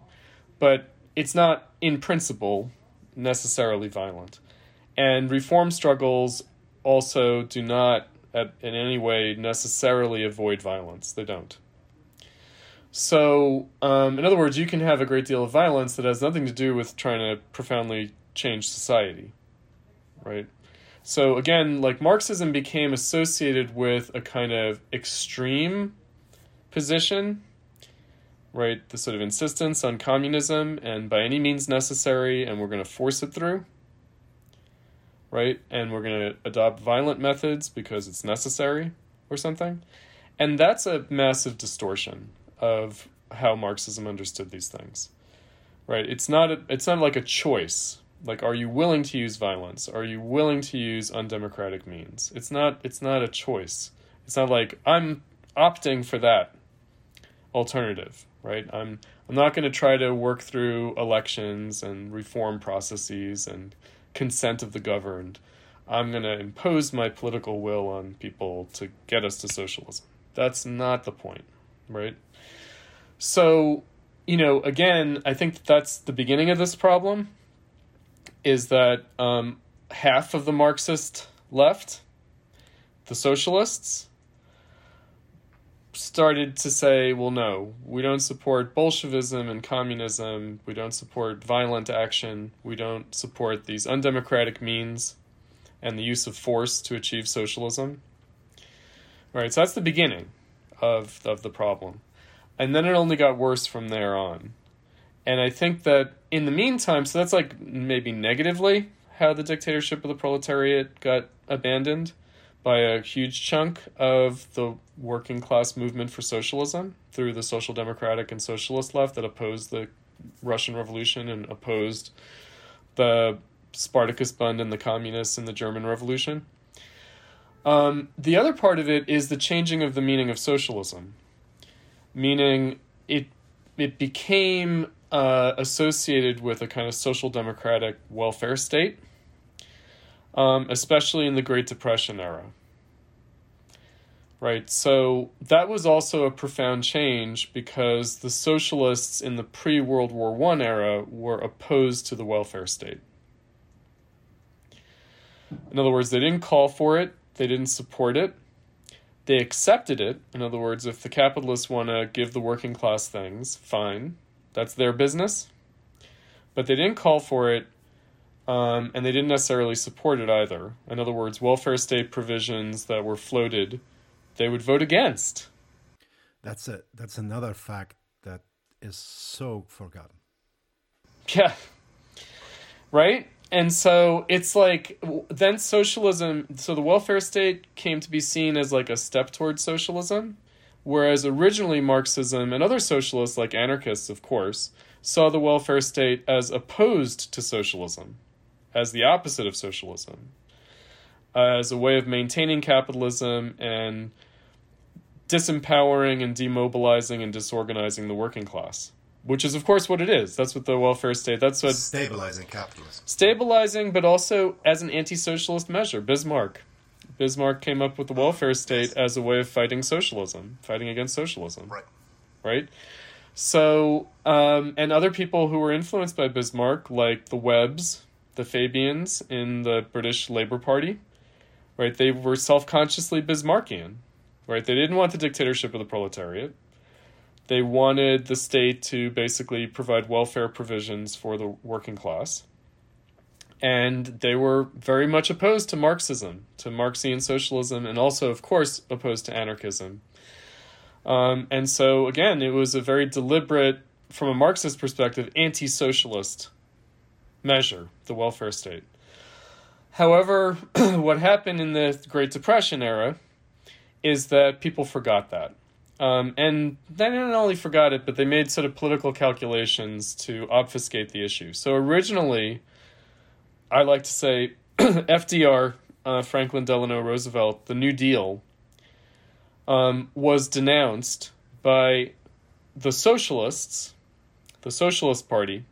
but it's not in principle necessarily violent. And reform struggles also do not at, in any way necessarily avoid violence. They don't. So, um, in other words, you can have a great deal of violence that has nothing to do with trying to profoundly change society, right? So, again, like Marxism became associated with a kind of extreme position, right? The sort of insistence on communism and by any means necessary, and we're going to force it through, right? And we're going to adopt violent methods because it's necessary or something. And that's a massive distortion of how Marxism understood these things. Right? It's not a, it's not like a choice. Like are you willing to use violence? Are you willing to use undemocratic means? It's not it's not a choice. It's not like I'm opting for that alternative, right? I'm I'm not going to try to work through elections and reform processes and consent of the governed. I'm going to impose my political will on people to get us to socialism. That's not the point, right? So, you know, again, I think that's the beginning of this problem is that um, half of the Marxist left, the socialists, started to say, well, no, we don't support Bolshevism and communism. We don't support violent action. We don't support these undemocratic means and the use of force to achieve socialism. All right, so that's the beginning of, of the problem. And then it only got worse from there on. And I think that in the meantime, so that's like maybe negatively how the dictatorship of the proletariat got abandoned by a huge chunk of the working class movement for socialism through the social democratic and socialist left that opposed the Russian Revolution and opposed the Spartacus Bund and the communists in the German Revolution. Um, the other part of it is the changing of the meaning of socialism, meaning it it became uh, associated with a kind of social democratic welfare state, um, especially in the Great Depression era. Right, so that was also a profound change because the socialists in the pre World War One era were opposed to the welfare state. In other words, they didn't call for it, they didn't support it, they accepted it. In other words, if the capitalists want to give the working class things, fine, that's their business. But they didn't call for it, um, and they didn't necessarily support it either. In other words, welfare state provisions that were floated, they would vote against. That's a that's another fact that is so forgotten. Yeah. Right? And so it's like then socialism, so the welfare state came to be seen as like a step towards socialism, whereas originally Marxism and other socialists, like anarchists, of course, saw the welfare state as opposed to socialism, as the opposite of socialism, as a way of maintaining capitalism and disempowering and demobilizing and disorganizing the working class which is of course what it is. That's what the welfare state. That's what stabilizing capitalism. Stabilizing, but also as an anti-socialist measure. Bismarck, Bismarck came up with the welfare state as a way of fighting socialism, fighting against socialism. Right. Right. So, um, and other people who were influenced by Bismarck, like the Webbs, the Fabians in the British Labour Party, right? They were self-consciously Bismarckian, right? They didn't want the dictatorship of the proletariat they wanted the state to basically provide welfare provisions for the working class. And they were very much opposed to Marxism, to Marxian socialism, and also, of course, opposed to anarchism. Um, and so, again, it was a very deliberate, from a Marxist perspective, anti socialist measure, the welfare state. However, what happened in the Great Depression era is that people forgot that um, and they not only forgot it, but they made sort of political calculations to obfuscate the issue. So originally, I like to say FDR, uh, Franklin Delano Roosevelt, the New Deal, um, was denounced by the socialists, the Socialist Party,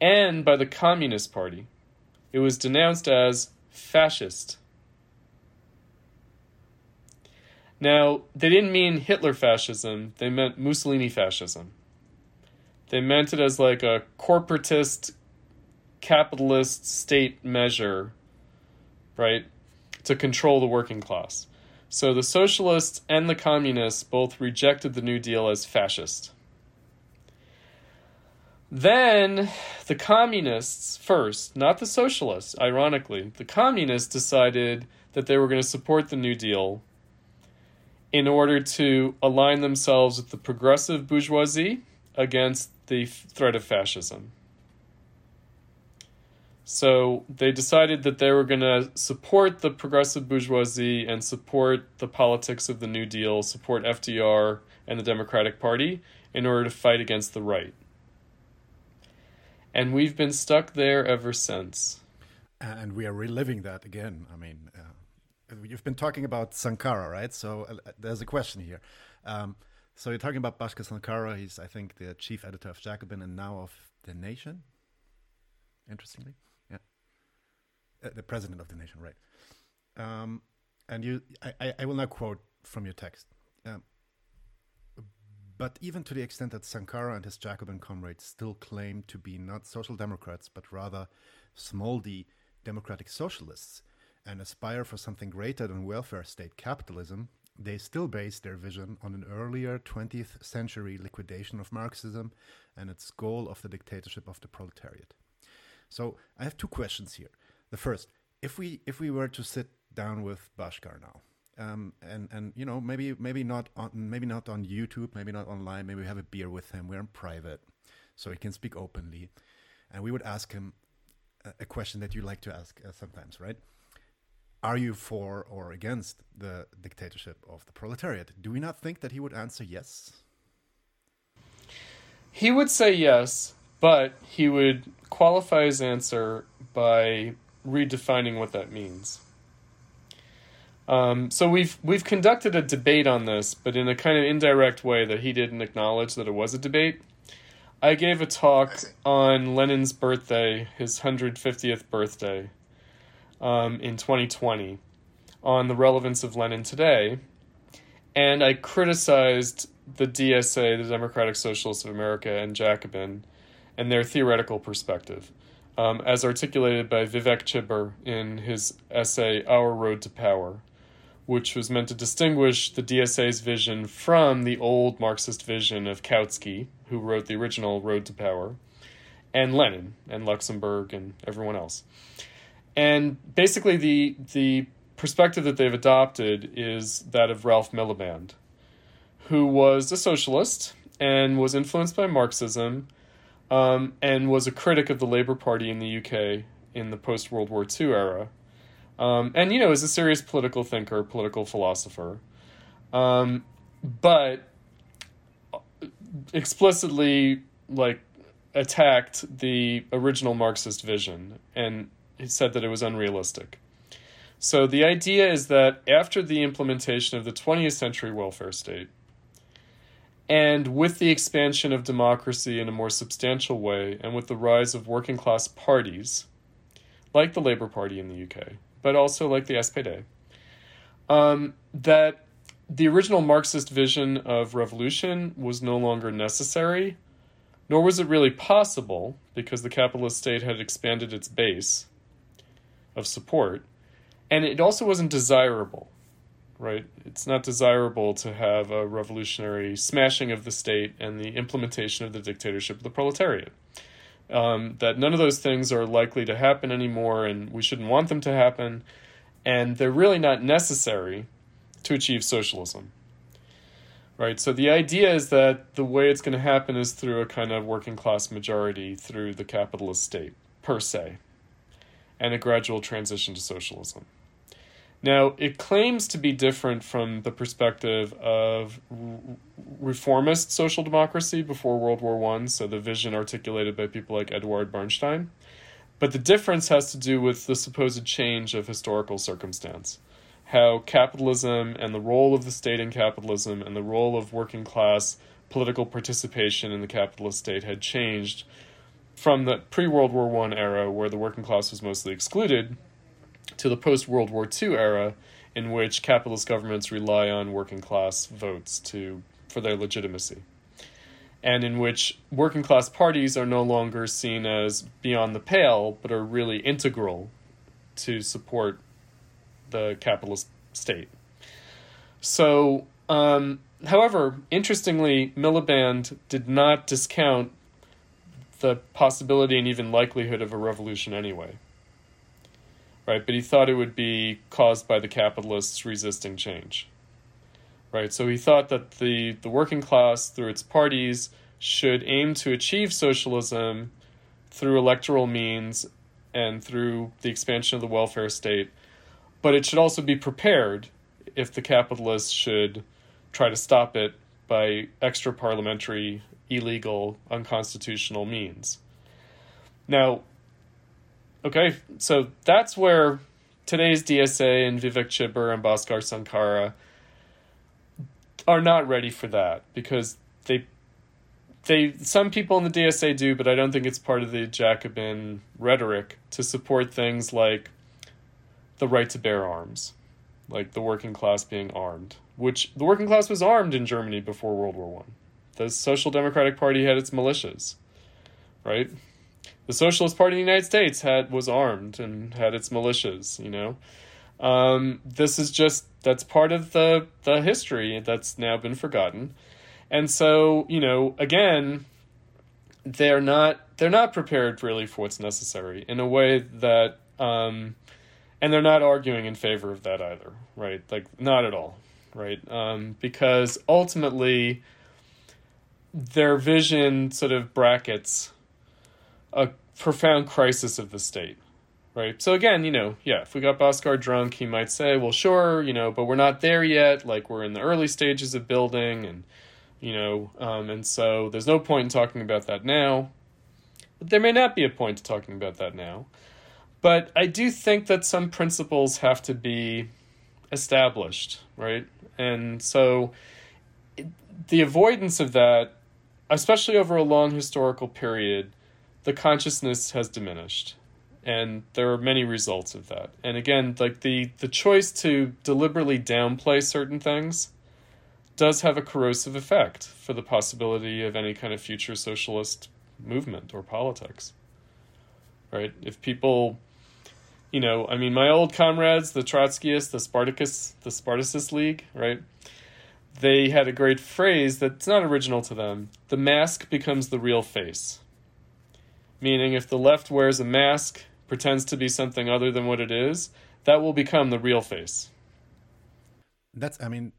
and by the Communist Party. It was denounced as fascist. Now, they didn't mean Hitler fascism, they meant Mussolini fascism. They meant it as like a corporatist, capitalist state measure, right, to control the working class. So the socialists and the communists both rejected the New Deal as fascist. Then the communists, first, not the socialists, ironically, the communists decided that they were going to support the New Deal in order to align themselves with the progressive bourgeoisie against the threat of fascism. So they decided that they were going to support the progressive bourgeoisie and support the politics of the New Deal, support FDR and the Democratic Party in order to fight against the right. And we've been stuck there ever since. And we are reliving that again. I mean, uh, you've been talking about Sunkara, right? So uh, there's a question here. Um, so you're talking about Bhaskar Sunkara. He's, I think, the chief editor of Jacobin and now of The Nation. Interestingly, yeah, uh, the president of The Nation, right? Um, and you, I, I will now quote from your text. Um, but even to the extent that Sunkara and his Jacobin comrades still claim to be not social democrats, but rather small d democratic socialists, and aspire for something greater than welfare state capitalism, they still base their vision on an earlier 20th century liquidation of Marxism and its goal of the dictatorship of the proletariat. So I have two questions here. The first, if we if we were to sit down with Bhaskar now um, and and you know maybe maybe not on maybe not on YouTube, maybe not online. Maybe we have a beer with him. We're in private, so he can speak openly, and we would ask him a, question that you like to ask uh, sometimes, right? Are you for or against the dictatorship of the proletariat? Do we not think that he would answer yes? He would say yes, but he would qualify his answer by redefining what that means. Um, so we've we've conducted a debate on this, but in a kind of indirect way that he didn't acknowledge that it was a debate. I gave a talk on Lenin's birthday, his 150th birthday, um, in 2020, on the relevance of Lenin today, and I criticized the DSA, the Democratic Socialists of America, and Jacobin, and their theoretical perspective, um, as articulated by Vivek Chibber in his essay "Our Road to Power." which was meant to distinguish the DSA's vision from the old Marxist vision of Kautsky, who wrote the original Road to Power, and Lenin and Luxemburg and everyone else. And basically, the the perspective that they've adopted is that of Ralph Miliband, who was a socialist and was influenced by Marxism, um, and was a critic of the Labour Party in the UK in the post World War II era. Um, and you know is a serious political thinker, political philosopher, um, but explicitly like attacked the original Marxist vision and said that it was unrealistic. So the idea is that after the implementation of the 20th century welfare state, and with the expansion of democracy in a more substantial way, and with the rise of working class parties, like the Labour Party in the UK, but also like the SPD, um, that the original Marxist vision of revolution was no longer necessary, nor was it really possible because the capitalist state had expanded its base of support, and it also wasn't desirable. Right? It's not desirable to have a revolutionary smashing of the state and the implementation of the dictatorship of the proletariat um, that none of those things are likely to happen anymore and we shouldn't want them to happen, and they're really not necessary to achieve socialism. Right, so the idea is that the way it's going to happen is through a kind of working class majority through the capitalist state, per se, and a gradual transition to socialism. Now, it claims to be different from the perspective of reformist social democracy before World War One, so the vision articulated by people like Eduard Bernstein. But the difference has to do with the supposed change of historical circumstance. How capitalism and the role of the state in capitalism and the role of working class political participation in the capitalist state had changed from the pre World War One era, where the working class was mostly excluded, to the post World War II era, in which capitalist governments rely on working class votes to for their legitimacy, and in which working class parties are no longer seen as beyond the pale, but are really integral to support the capitalist state. So, um, however, interestingly, Miliband did not discount the possibility and even likelihood of a revolution anyway right? But he thought it would be caused by the capitalists resisting change, right? So he thought that the, the working class, through its parties, should aim to achieve socialism through electoral means and through the expansion of the welfare state, but it should also be prepared if the capitalists should try to stop it by extra parliamentary, illegal, unconstitutional means. Now, Okay, so that's where today's DSA and Vivek Chibber and Bhaskar Sunkara are not ready for that because they they some people in the DSA do, but I don't think it's part of the Jacobin rhetoric to support things like the right to bear arms, like the working class being armed, which the working class was armed in Germany before World War One. The Social Democratic Party had its militias, right? the Socialist Party of the United States had was armed and had its militias. You know, um, this is just that's part of the the history that's now been forgotten, and so you know again, they're not they're not prepared really for what's necessary in a way that um, and they're not arguing in favor of that either, right? Like not at all, right? Um, because ultimately, their vision sort of brackets a profound crisis of the state, right? So again, you know, yeah, if we got Bhaskar drunk, he might say, well, sure, you know, but we're not there yet. Like we're in the early stages of building, and you know, um, and so there's no point in talking about that now. But there may not be a point to talking about that now. But I do think that some principles have to be established, right? And so the avoidance of that, especially over a long historical period, the consciousness has diminished. And there are many results of that. And again, like the, the choice to deliberately downplay certain things does have a corrosive effect for the possibility of any kind of future socialist movement or politics. Right? If people you know, I mean, my old comrades, the Trotskyists, the Spartacus, the Spartacist League, right? They had a great phrase that's not original to them. The mask becomes the real face. Meaning, if the left wears a mask, pretends to be something other than what it is, that will become the real face. That's, I mean,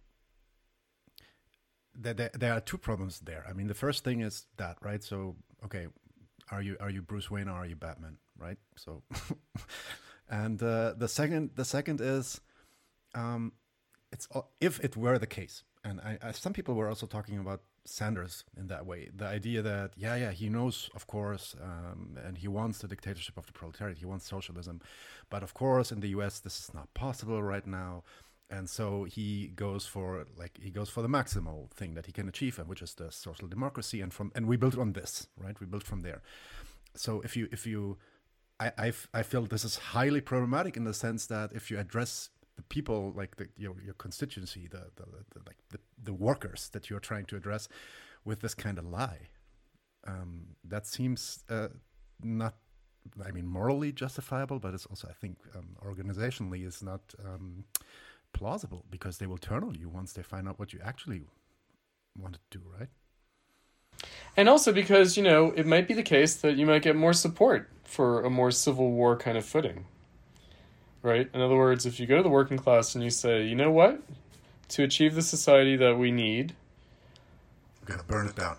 there, there are two problems there. I mean, the first thing is that, right? So, okay, are you are you Bruce Wayne or are you Batman, right? So And uh, the second, the second is, um, it's if it were the case, and I, I, some people were also talking about Sanders in that way. The idea that yeah, yeah, he knows, of course, um, and he wants the dictatorship of the proletariat. He wants socialism, but of course, in the U.S., this is not possible right now. And so he goes for like he goes for the maximal thing that he can achieve, which is the social democracy. And from and we built on this, right? We built from there. So if you if you I, I, I feel this is highly problematic in the sense that if you address the people like the, your, your constituency, the, the, the like the, the workers that you're trying to address with this kind of lie, um, that seems uh, not, I mean, morally justifiable, but it's also, I think, um, organizationally is not um, plausible because they will turn on you once they find out what you actually want to do, right? And also because, you know, it might be the case that you might get more support for a more civil war kind of footing. Right? In other words, if you go to the working class and you say, you know what? To achieve the society that we need, we're going to burn it down.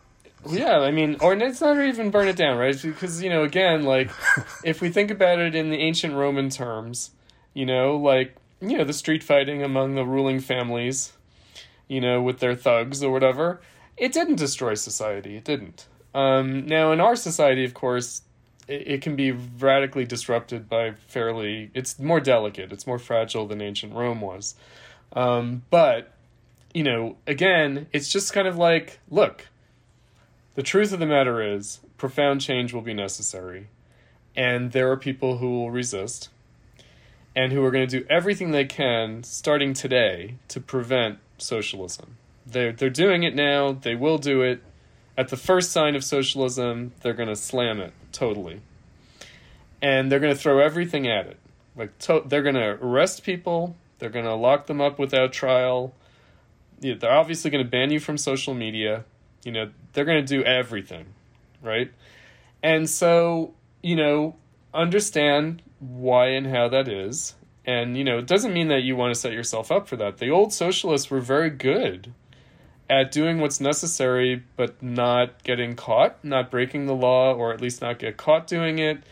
Yeah, I mean, or it's not even burn it down, right? Because, you know, again, like, if we think about it in the ancient Roman terms, you know, like, you know, the street fighting among the ruling families, you know, with their thugs or whatever, it didn't destroy society. It didn't. Um, now, in our society, of course, it, can be radically disrupted by fairly. It's more delicate. It's more fragile than ancient Rome was. Um, but you know, again, it's just kind of like, look, the truth of the matter is, profound change will be necessary, and there are people who will resist, and who are going to do everything they can, starting today, to prevent socialism. They're they're doing it now. They will do it. At the first sign of socialism, they're going to slam it totally, and they're going to throw everything at it. Like to- they're going to arrest people. They're going to lock them up without trial. Yeah, they're obviously going to ban you from social media. You know, they're going to do everything, right? And so, you know, understand why and how that is. And, you know, it doesn't mean that you want to set yourself up for that. The old socialists were very good at doing what's necessary but not getting caught, not breaking the law, or at least not get caught doing it.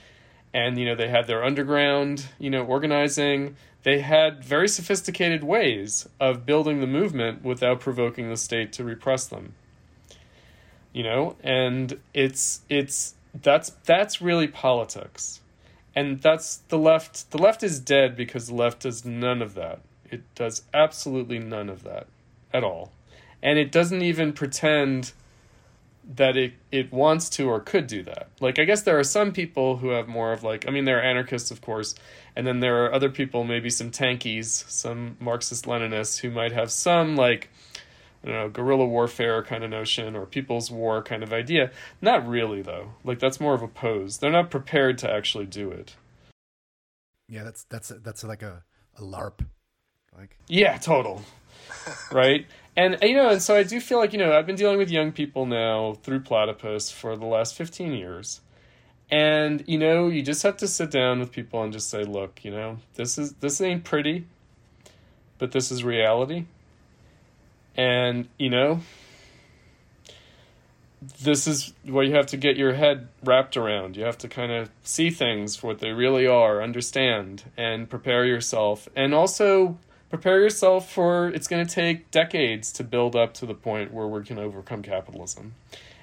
And, you know, they had their underground, you know, organizing. They had very sophisticated ways of building the movement without provoking the state to repress them. You know, and it's it's that's that's really politics. And that's the left the left is dead because the left does none of that. It does absolutely none of that at all and it doesn't even pretend that it it wants to or could do that. Like I guess there are some people who have more of like I mean there are anarchists of course, and then there are other people maybe some tankies, some Marxist Leninists who might have some like I don't know guerrilla warfare kind of notion or people's war kind of idea. Not really though. Like that's more of a pose. They're not prepared to actually do it. Yeah, that's that's that's like a a LARP. Like Yeah, total. right? And you know, and so I do feel like you know I've been dealing with young people now through Platypus for the last fifteen years, And you know, you just have to sit down with people and just say, "Look, you know, this is this ain't pretty, but this is reality." And, you know, this is what you have to get your head wrapped around. You have to kind of see things for what they really are, understand, and prepare yourself. And also prepare yourself for it's going to take decades to build up to the point where we can overcome capitalism.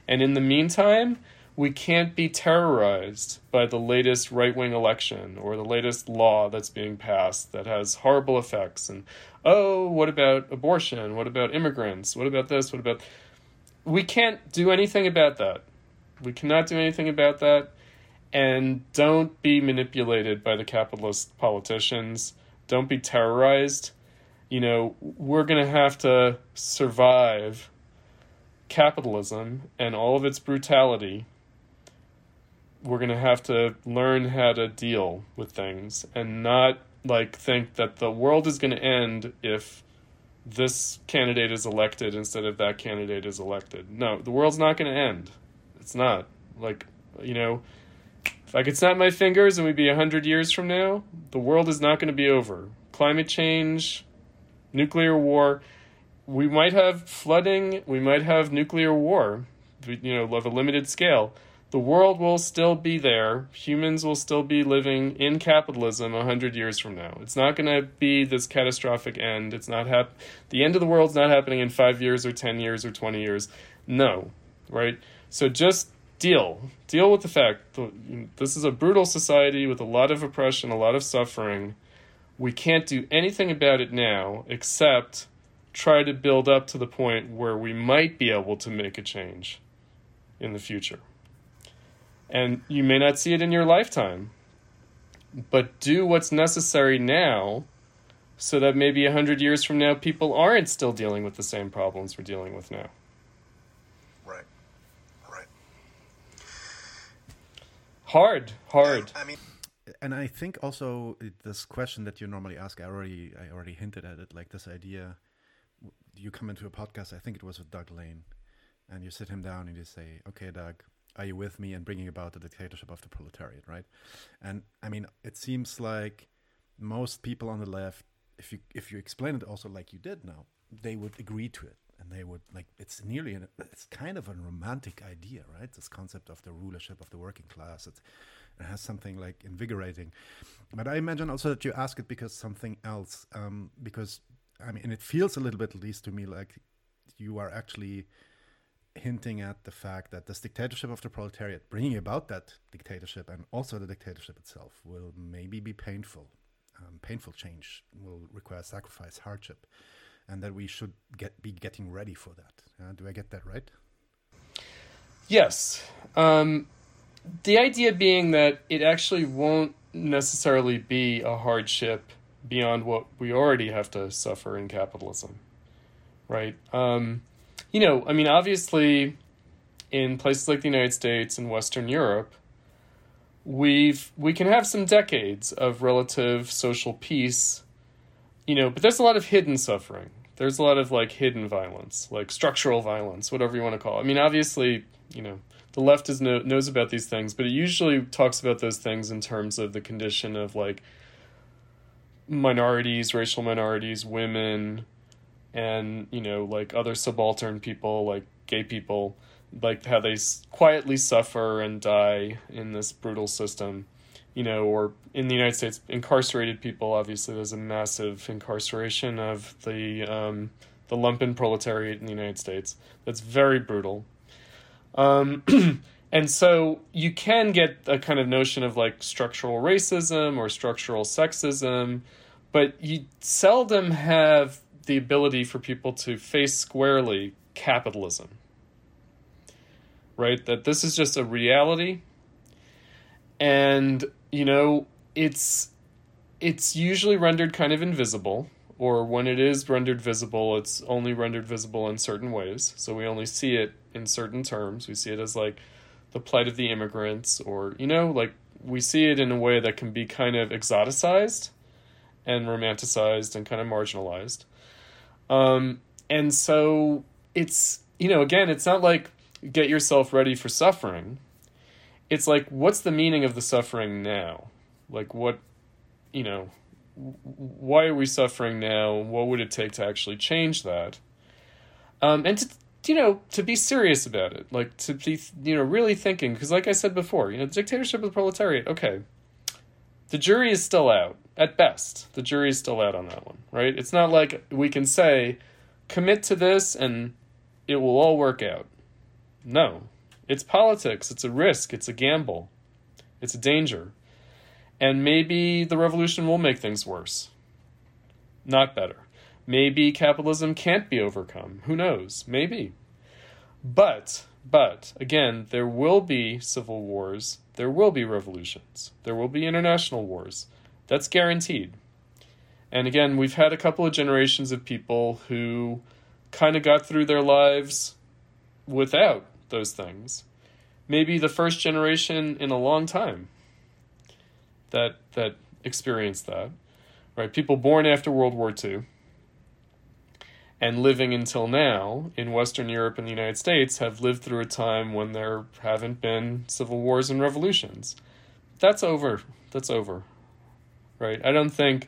And in the meantime, we can't be terrorized by the latest right wing election or the latest law that's being passed that has horrible effects. And, oh, what about abortion? What about immigrants? What about this? What about. We can't do anything about that. We cannot do anything about that. And don't be manipulated by the capitalist politicians. Don't be terrorized. You know, we're going to have to survive capitalism and all of its brutality we're going to have to learn how to deal with things and not like think that the world is going to end if this candidate is elected instead of that candidate is elected. No, the world's not going to end. It's not. Like, you know, if I could snap my fingers and we'd be 100 years from now, the world is not going to be over. Climate change, nuclear war, we might have flooding, we might have nuclear war, you know, of a limited scale the world will still be there. Humans will still be living in capitalism a hundred years from now. It's not going to be this catastrophic end. It's not hap- The end of the world's not happening in five years or ten years or twenty years. No, right? So just deal. Deal with the fact that this is a brutal society with a lot of oppression, a lot of suffering. We can't do anything about it now except try to build up to the point where we might be able to make a change in the future. And you may not see it in your lifetime, but do what's necessary now so that maybe 100 years from now people aren't still dealing with the same problems we're dealing with now. Right. Right. Hard, hard. I mean, and I think also this question that you normally ask, I already I already hinted at it, like this idea. You come into a podcast, I think it was with Doug Lain, and you sit him down and you say, "Okay, Doug, are you with me in bringing about the dictatorship of the proletariat, right? And I mean, it seems like most people on the left, if you if you explain it also like you did now, they would agree to it, and they would like it's nearly an, it's kind of a romantic idea, right? This concept of the rulership of the working class. It's, it has something like invigorating, but I imagine also that you ask it because something else, um, because I mean, it feels a little bit, at least to me, like you are actually hinting at the fact that this dictatorship of the proletariat, bringing about that dictatorship and also the dictatorship itself, will maybe be painful. Um, painful change will require sacrifice, hardship, and that we should get be getting ready for that. Uh, do I get that right? Yes. Um, the idea being that it actually won't necessarily be a hardship beyond what we already have to suffer in capitalism, right? Um, you know, I mean, obviously, in places like the United States and Western Europe, we've we can have some decades of relative social peace, you know, but there's a lot of hidden suffering. There's a lot of like hidden violence, like structural violence, whatever you want to call it. I mean, obviously, you know, the left is no, knows about these things, but it usually talks about those things in terms of the condition of like minorities, racial minorities, women, and you know like other subaltern people like gay people like how they quietly suffer and die in this brutal system you know or in the united states incarcerated people obviously there's a massive incarceration of the um, the lumpen proletariat in the united states that's very brutal um, and so you can get a kind of notion of like structural racism or structural sexism but you seldom have the ability for people to face squarely capitalism. Right? That this is just a reality. And, you know, it's it's usually rendered kind of invisible, or when it is rendered visible, it's only rendered visible in certain ways. So we only see it in certain terms. We see it as like the plight of the immigrants, or, you know, like we see it in a way that can be kind of exoticized and romanticized and kind of marginalized. Um, and so it's, you know, again, it's not like get yourself ready for suffering. It's like, what's the meaning of the suffering now? Like, what, you know, why are we suffering now? What would it take to actually change that? Um, and to, you know, to be serious about it, like to be, you know, really thinking, because like I said before, you know, the dictatorship of the proletariat, okay, the jury is still out at best. The jury is still out on that one, right? It's not like we can say, commit to this and it will all work out. No, it's politics. It's a risk. It's a gamble. It's a danger. And maybe the revolution will make things worse, not better. Maybe capitalism can't be overcome. Who knows? Maybe. But, but, again, there will be civil wars. There will be revolutions. There will be international wars. That's guaranteed. And again, we've had a couple of generations of people who kind of got through their lives without those things. Maybe the first generation in a long time that that experienced that. Right? People born after World War II and living until now in Western Europe and the United States have lived through a time when there haven't been civil wars and revolutions. That's over. That's over. Right? I don't think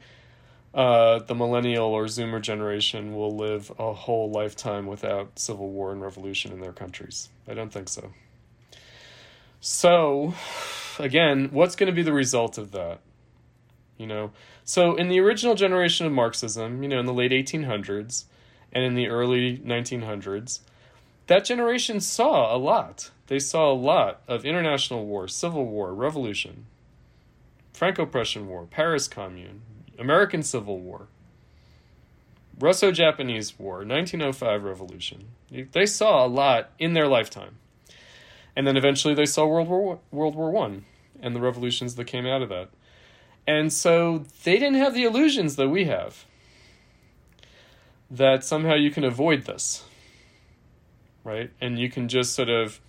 uh, the millennial or Zoomer generation will live a whole lifetime without civil war and revolution in their countries. I don't think so. So, again, what's going to be the result of that? You know, so in the original generation of Marxism, you know, in the late 1800s and in the early 1900s, that generation saw a lot. They saw a lot of international war, civil war, revolution, Franco Prussian War, Paris Commune, American Civil War, Russo Japanese War, 1905 Revolution. They saw a lot in their lifetime. And then eventually they saw World War World War One and the revolutions that came out of that. And so they didn't have the illusions that we have. That somehow you can avoid this. Right? And you can just sort of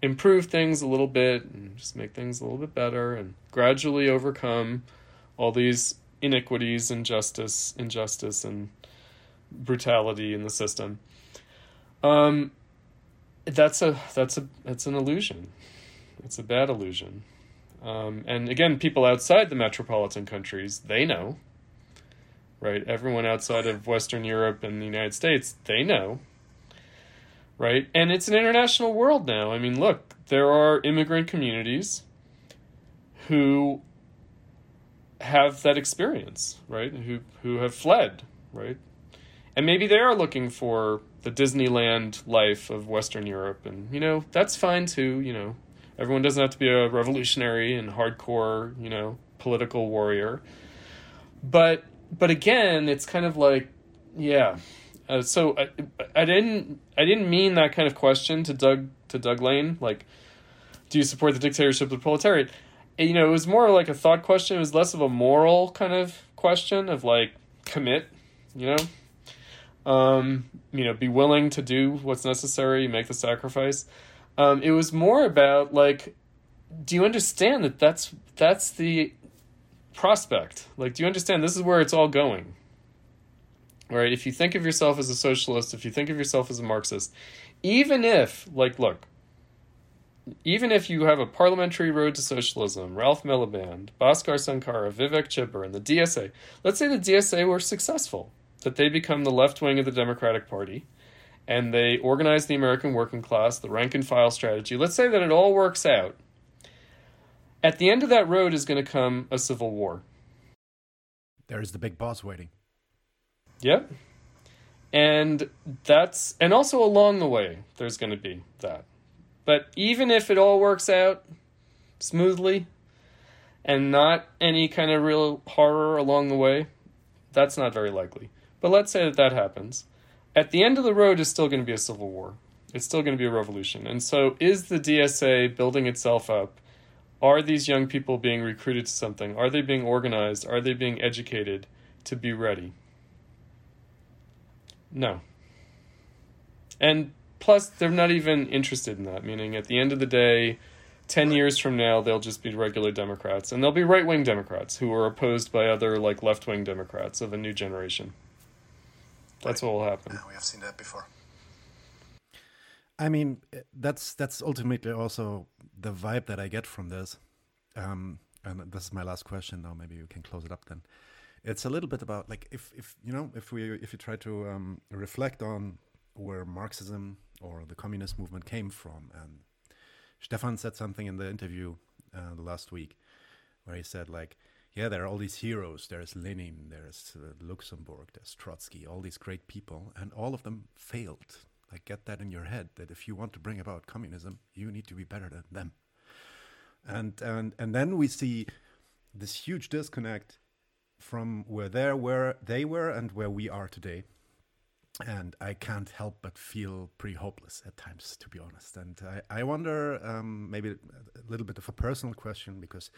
improve things a little bit and just make things a little bit better and gradually overcome all these iniquities, injustice, injustice, and brutality in the system. Um, that's a that's a that's an illusion. It's a bad illusion. Um, and again, people outside the metropolitan countries, they know. Right? Everyone outside of Western Europe and the United States, they know. Right? And it's an international world now. I mean, look, there are immigrant communities who have that experience, right? Who who have fled, right? And maybe they are looking for the Disneyland life of Western Europe, and you know that's fine too. You know, everyone doesn't have to be a revolutionary and hardcore, you know, political warrior. But but again, it's kind of like, yeah. Uh, so I, I didn't I didn't mean that kind of question to Doug to Doug Lain like, do you support the dictatorship of the proletariat? You know, it was more like a thought question. It was less of a moral kind of question of like commit, you know, um, you know, be willing to do what's necessary, make the sacrifice. Um, it was more about like, do you understand that that's that's the prospect? Like, do you understand this is where it's all going? Right? If you think of yourself as a socialist, if you think of yourself as a Marxist, even if, like, look, even if you have a parliamentary road to socialism, Ralph Miliband, Bhaskar Sunkara, Vivek Chibber, and the DSA, let's say the DSA were successful, that they become the left wing of the Democratic Party, and they organize the American working class, the rank and file strategy. Let's say that it all works out. At the end of that road is going to come a civil war. There is the big boss waiting. Yep. And that's, and also along the way, there's going to be that. But even if it all works out smoothly and not any kind of real horror along the way, that's not very likely. But let's say that that happens. At the end of the road is still going to be a civil war. It's still going to be a revolution. And so is the DSA building itself up? Are these young people being recruited to something? Are they being organized? Are they being educated to be ready? No. And plus they're not even interested in that meaning at the end of the day 10 years from now they'll just be regular democrats and they'll be right-wing democrats who are opposed by other like left-wing democrats of a new generation that's right. what will happen yeah, we have seen that before i mean that's that's ultimately also the vibe that I get from this, um, and this is my last question now. Maybe you can close it up then. It's a little bit about like if if you know if we if you try to um, reflect on where Marxism or the communist movement came from, and Stefan said something in the interview uh, the last week where he said like yeah, there are all these heroes. There's Lenin, there's uh, Luxemburg, there's Trotsky, all these great people, and all of them failed. Like, get that in your head that if you want to bring about communism, you need to be better than them. And and and then we see this huge disconnect from where they were, they were, and where we are today. And I can't help but feel pretty hopeless at times, to be honest. And I, I wonder, um, maybe a little bit of a personal question, because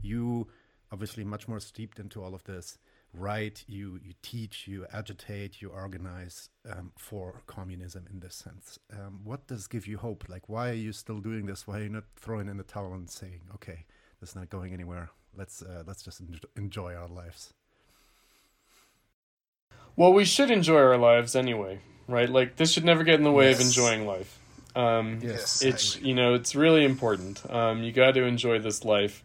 you obviously much more steeped into all of this write you you teach you agitate you organize um, for communism in this sense. Um, what does give you hope? Like why are you still doing this? Why are you not throwing in the towel and saying okay this is not going anywhere. Let's uh, let's just enjoy our lives well we should enjoy our lives anyway right like this should never get in the way yes. of enjoying life um, yes it's you know it's really important um, you got to enjoy this life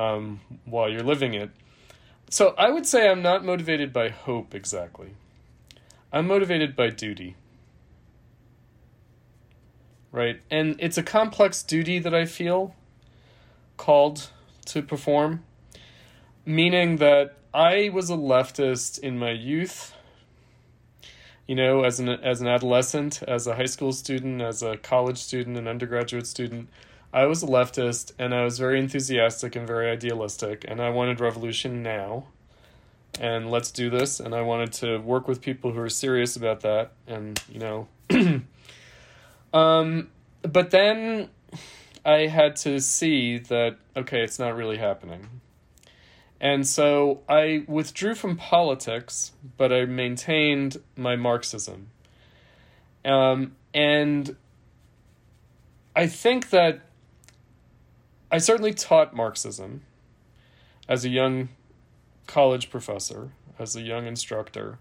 um, while you're living it. So I would say I'm not motivated by hope exactly. I'm motivated by duty. Right? And it's a complex duty that I feel called to perform, meaning that I was a leftist in my youth. You know, as an as an adolescent, as a high school student, as a college student, an undergraduate student, I was a leftist and I was very enthusiastic and very idealistic, and I wanted revolution now. And let's do this. And I wanted to work with people who are serious about that. And, you know, um, but then I had to see that, okay, it's not really happening. And so I withdrew from politics, but I maintained my Marxism. Um, and I think that I certainly taught Marxism as a young college professor, as a young instructor.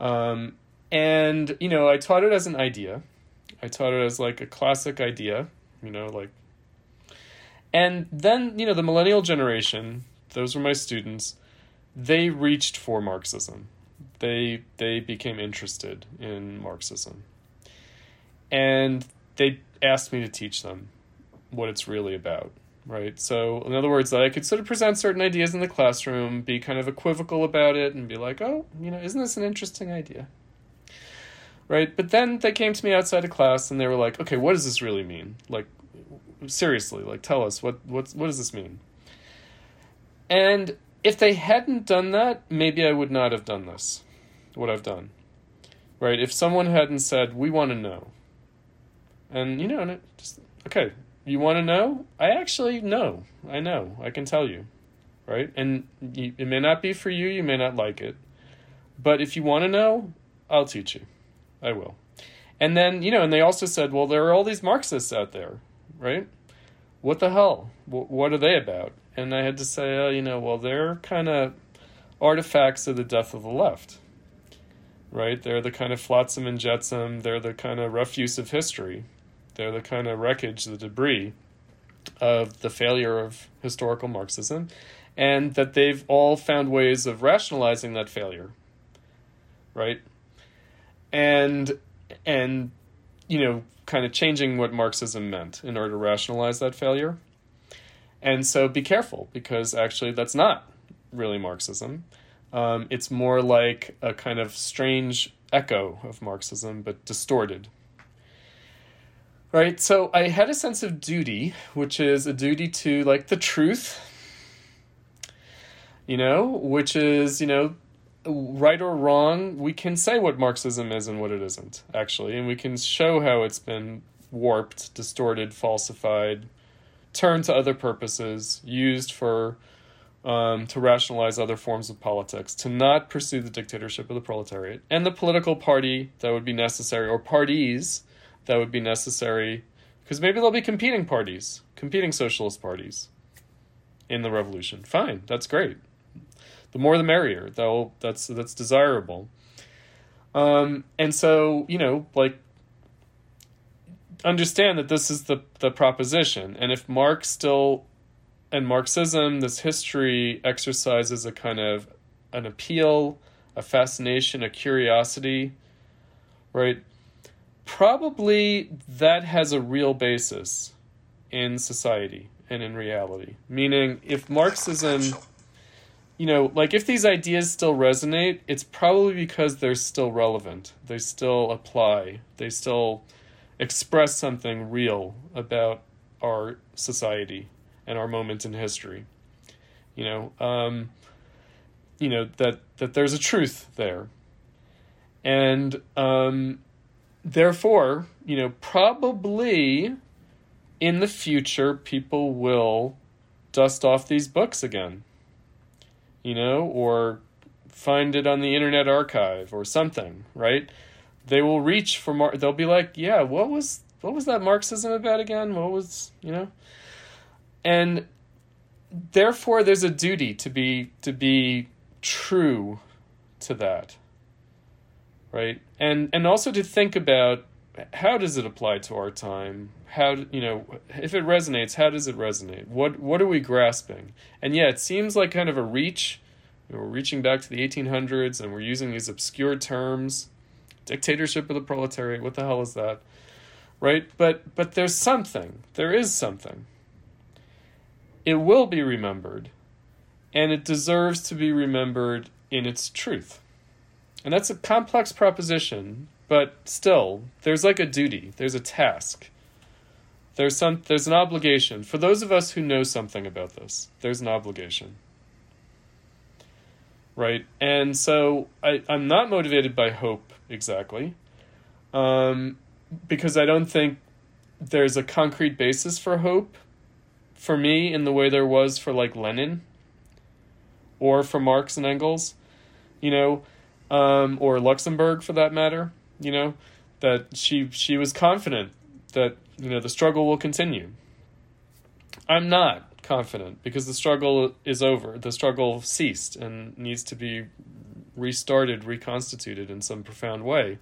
Um, and, you know, I taught it as an idea. I taught it as like a classic idea, you know, like. And then, you know, the millennial generation, those were my students, they reached for Marxism. They they became interested in Marxism. And they asked me to teach them what it's really about right? So, in other words, that I could sort of present certain ideas in the classroom, be kind of equivocal about it, and be like, oh, you know, isn't this an interesting idea? Right? But then they came to me outside of class and they were like, okay, what does this really mean? Like, seriously, like, tell us, what, what, what does this mean? And if they hadn't done that, maybe I would not have done this, what I've done. Right? If someone hadn't said, we want to know. And, you know, and just, okay, you want to know? I actually know. I know. I can tell you. Right? And you, it may not be for you, you may not like it. But if you want to know, I'll teach you. I will. And then, you know, and they also said, well, there are all these Marxists out there, right? What the hell? what are they about? And I had to say, uh, you know, well, they're kind of artifacts of the death of the left, right? They're the kind of flotsam and jetsam, they're the kind of refuse of history, they're the kind of wreckage, the debris of the failure of historical Marxism, and that they've all found ways of rationalizing that failure. Right? And and you know, kind of changing what Marxism meant in order to rationalize that failure. And so be careful because actually that's not really Marxism. Um, it's more like a kind of strange echo of Marxism, but distorted right? So I had a sense of duty, which is a duty to like the truth, you know, which is, you know, right or wrong, we can say what Marxism is and what it isn't, actually, and we can show how it's been warped, distorted, falsified, turned to other purposes, used for um, to rationalize other forms of politics, to not pursue the dictatorship of the proletariat and the political party that would be necessary, or parties that would be necessary because maybe there'll be competing parties, competing socialist parties in the revolution. Fine, that's great. The more the merrier. Though that's that's desirable. Um, and so you know, like understand that this is the the proposition, and if Marx still and Marxism, this history exercises a kind of an appeal, a fascination, a curiosity, right? Probably that has a real basis in society and in reality. Meaning, if Marxism, you know, like if these ideas still resonate, it's probably because they're still relevant. They still apply. They still express something real about our society and our moment in history. You know, um, you know that that there's a truth there, and um, therefore, you know, probably in the future, people will dust off these books again, you know, or find it on the Internet Archive or something, right? They will reach for Mar- they'll be like, yeah, what was what was that Marxism about again? What was you know? And therefore, there's a duty to be to be true to that, right? And and also to think about how does it apply to our time? How you know if it resonates? How does it resonate? What what are we grasping? And yeah, it seems like kind of a reach. You know, we're reaching back to the 1800s, and we're using these obscure terms. Dictatorship of the proletariat. What the hell is that? Right? But but there's something. There is something. It will be remembered, and it deserves to be remembered in its truth. And that's a complex proposition, but still, there's like a duty, there's a task. There's some there's an obligation. For those of us who know something about this, there's an obligation. Right? And so I, I'm not motivated by hope exactly. Um, because I don't think there's a concrete basis for hope for me in the way there was for like Lenin or for Marx and Engels, you know, um, or Luxemburg for that matter, you know, that she she was confident that you know the struggle will continue. I'm not confident because the struggle is over. The struggle ceased and needs to be restarted, reconstituted in some profound way.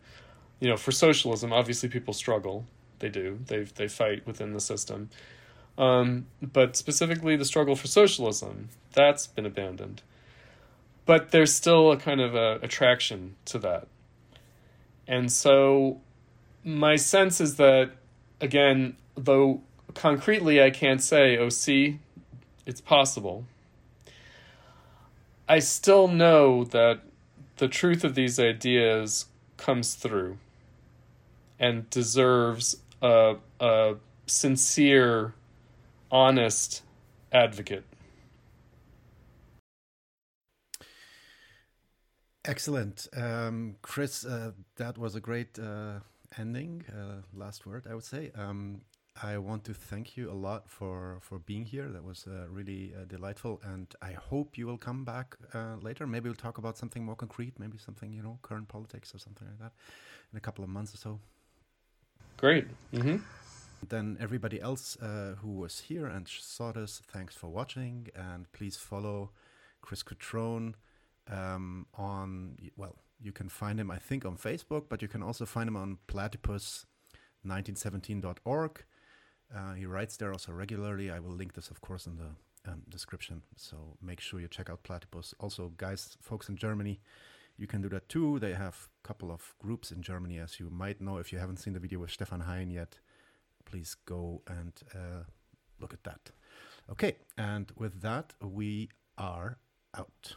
You know, for socialism, obviously people struggle. They do. They they fight within the system. Um, but specifically, the struggle for socialism that's been abandoned. But there's still a kind of a attraction to that, and so my sense is that again, though concretely I can't say, oh, see, it's possible. I still know that the truth of these ideas comes through and deserves a, a sincere honest advocate. Excellent. Um, Chris, uh, that was a great uh, ending, uh, last word, I would say. Um, I want to thank you a lot for, for being here. That was uh, really uh, delightful. And I hope you will come back uh, later. Maybe we'll talk about something more concrete, maybe something, you know, current politics or something like that in a couple of months or so. Great. Mm-hmm. Then everybody else uh, who was here and saw this, thanks for watching, and please follow Chris Cutrone um, on. Well, you can find him, I think, on Facebook, but you can also find him on platypus1917.org. Uh, he writes there also regularly. I will link this, of course, in the um, description. So make sure you check out Platypus. Also, guys, folks in Germany, you can do that too. They have a couple of groups in Germany, as you might know if you haven't seen the video with Stefan Hein yet please go and uh, look at that. Okay, and with that, we are out.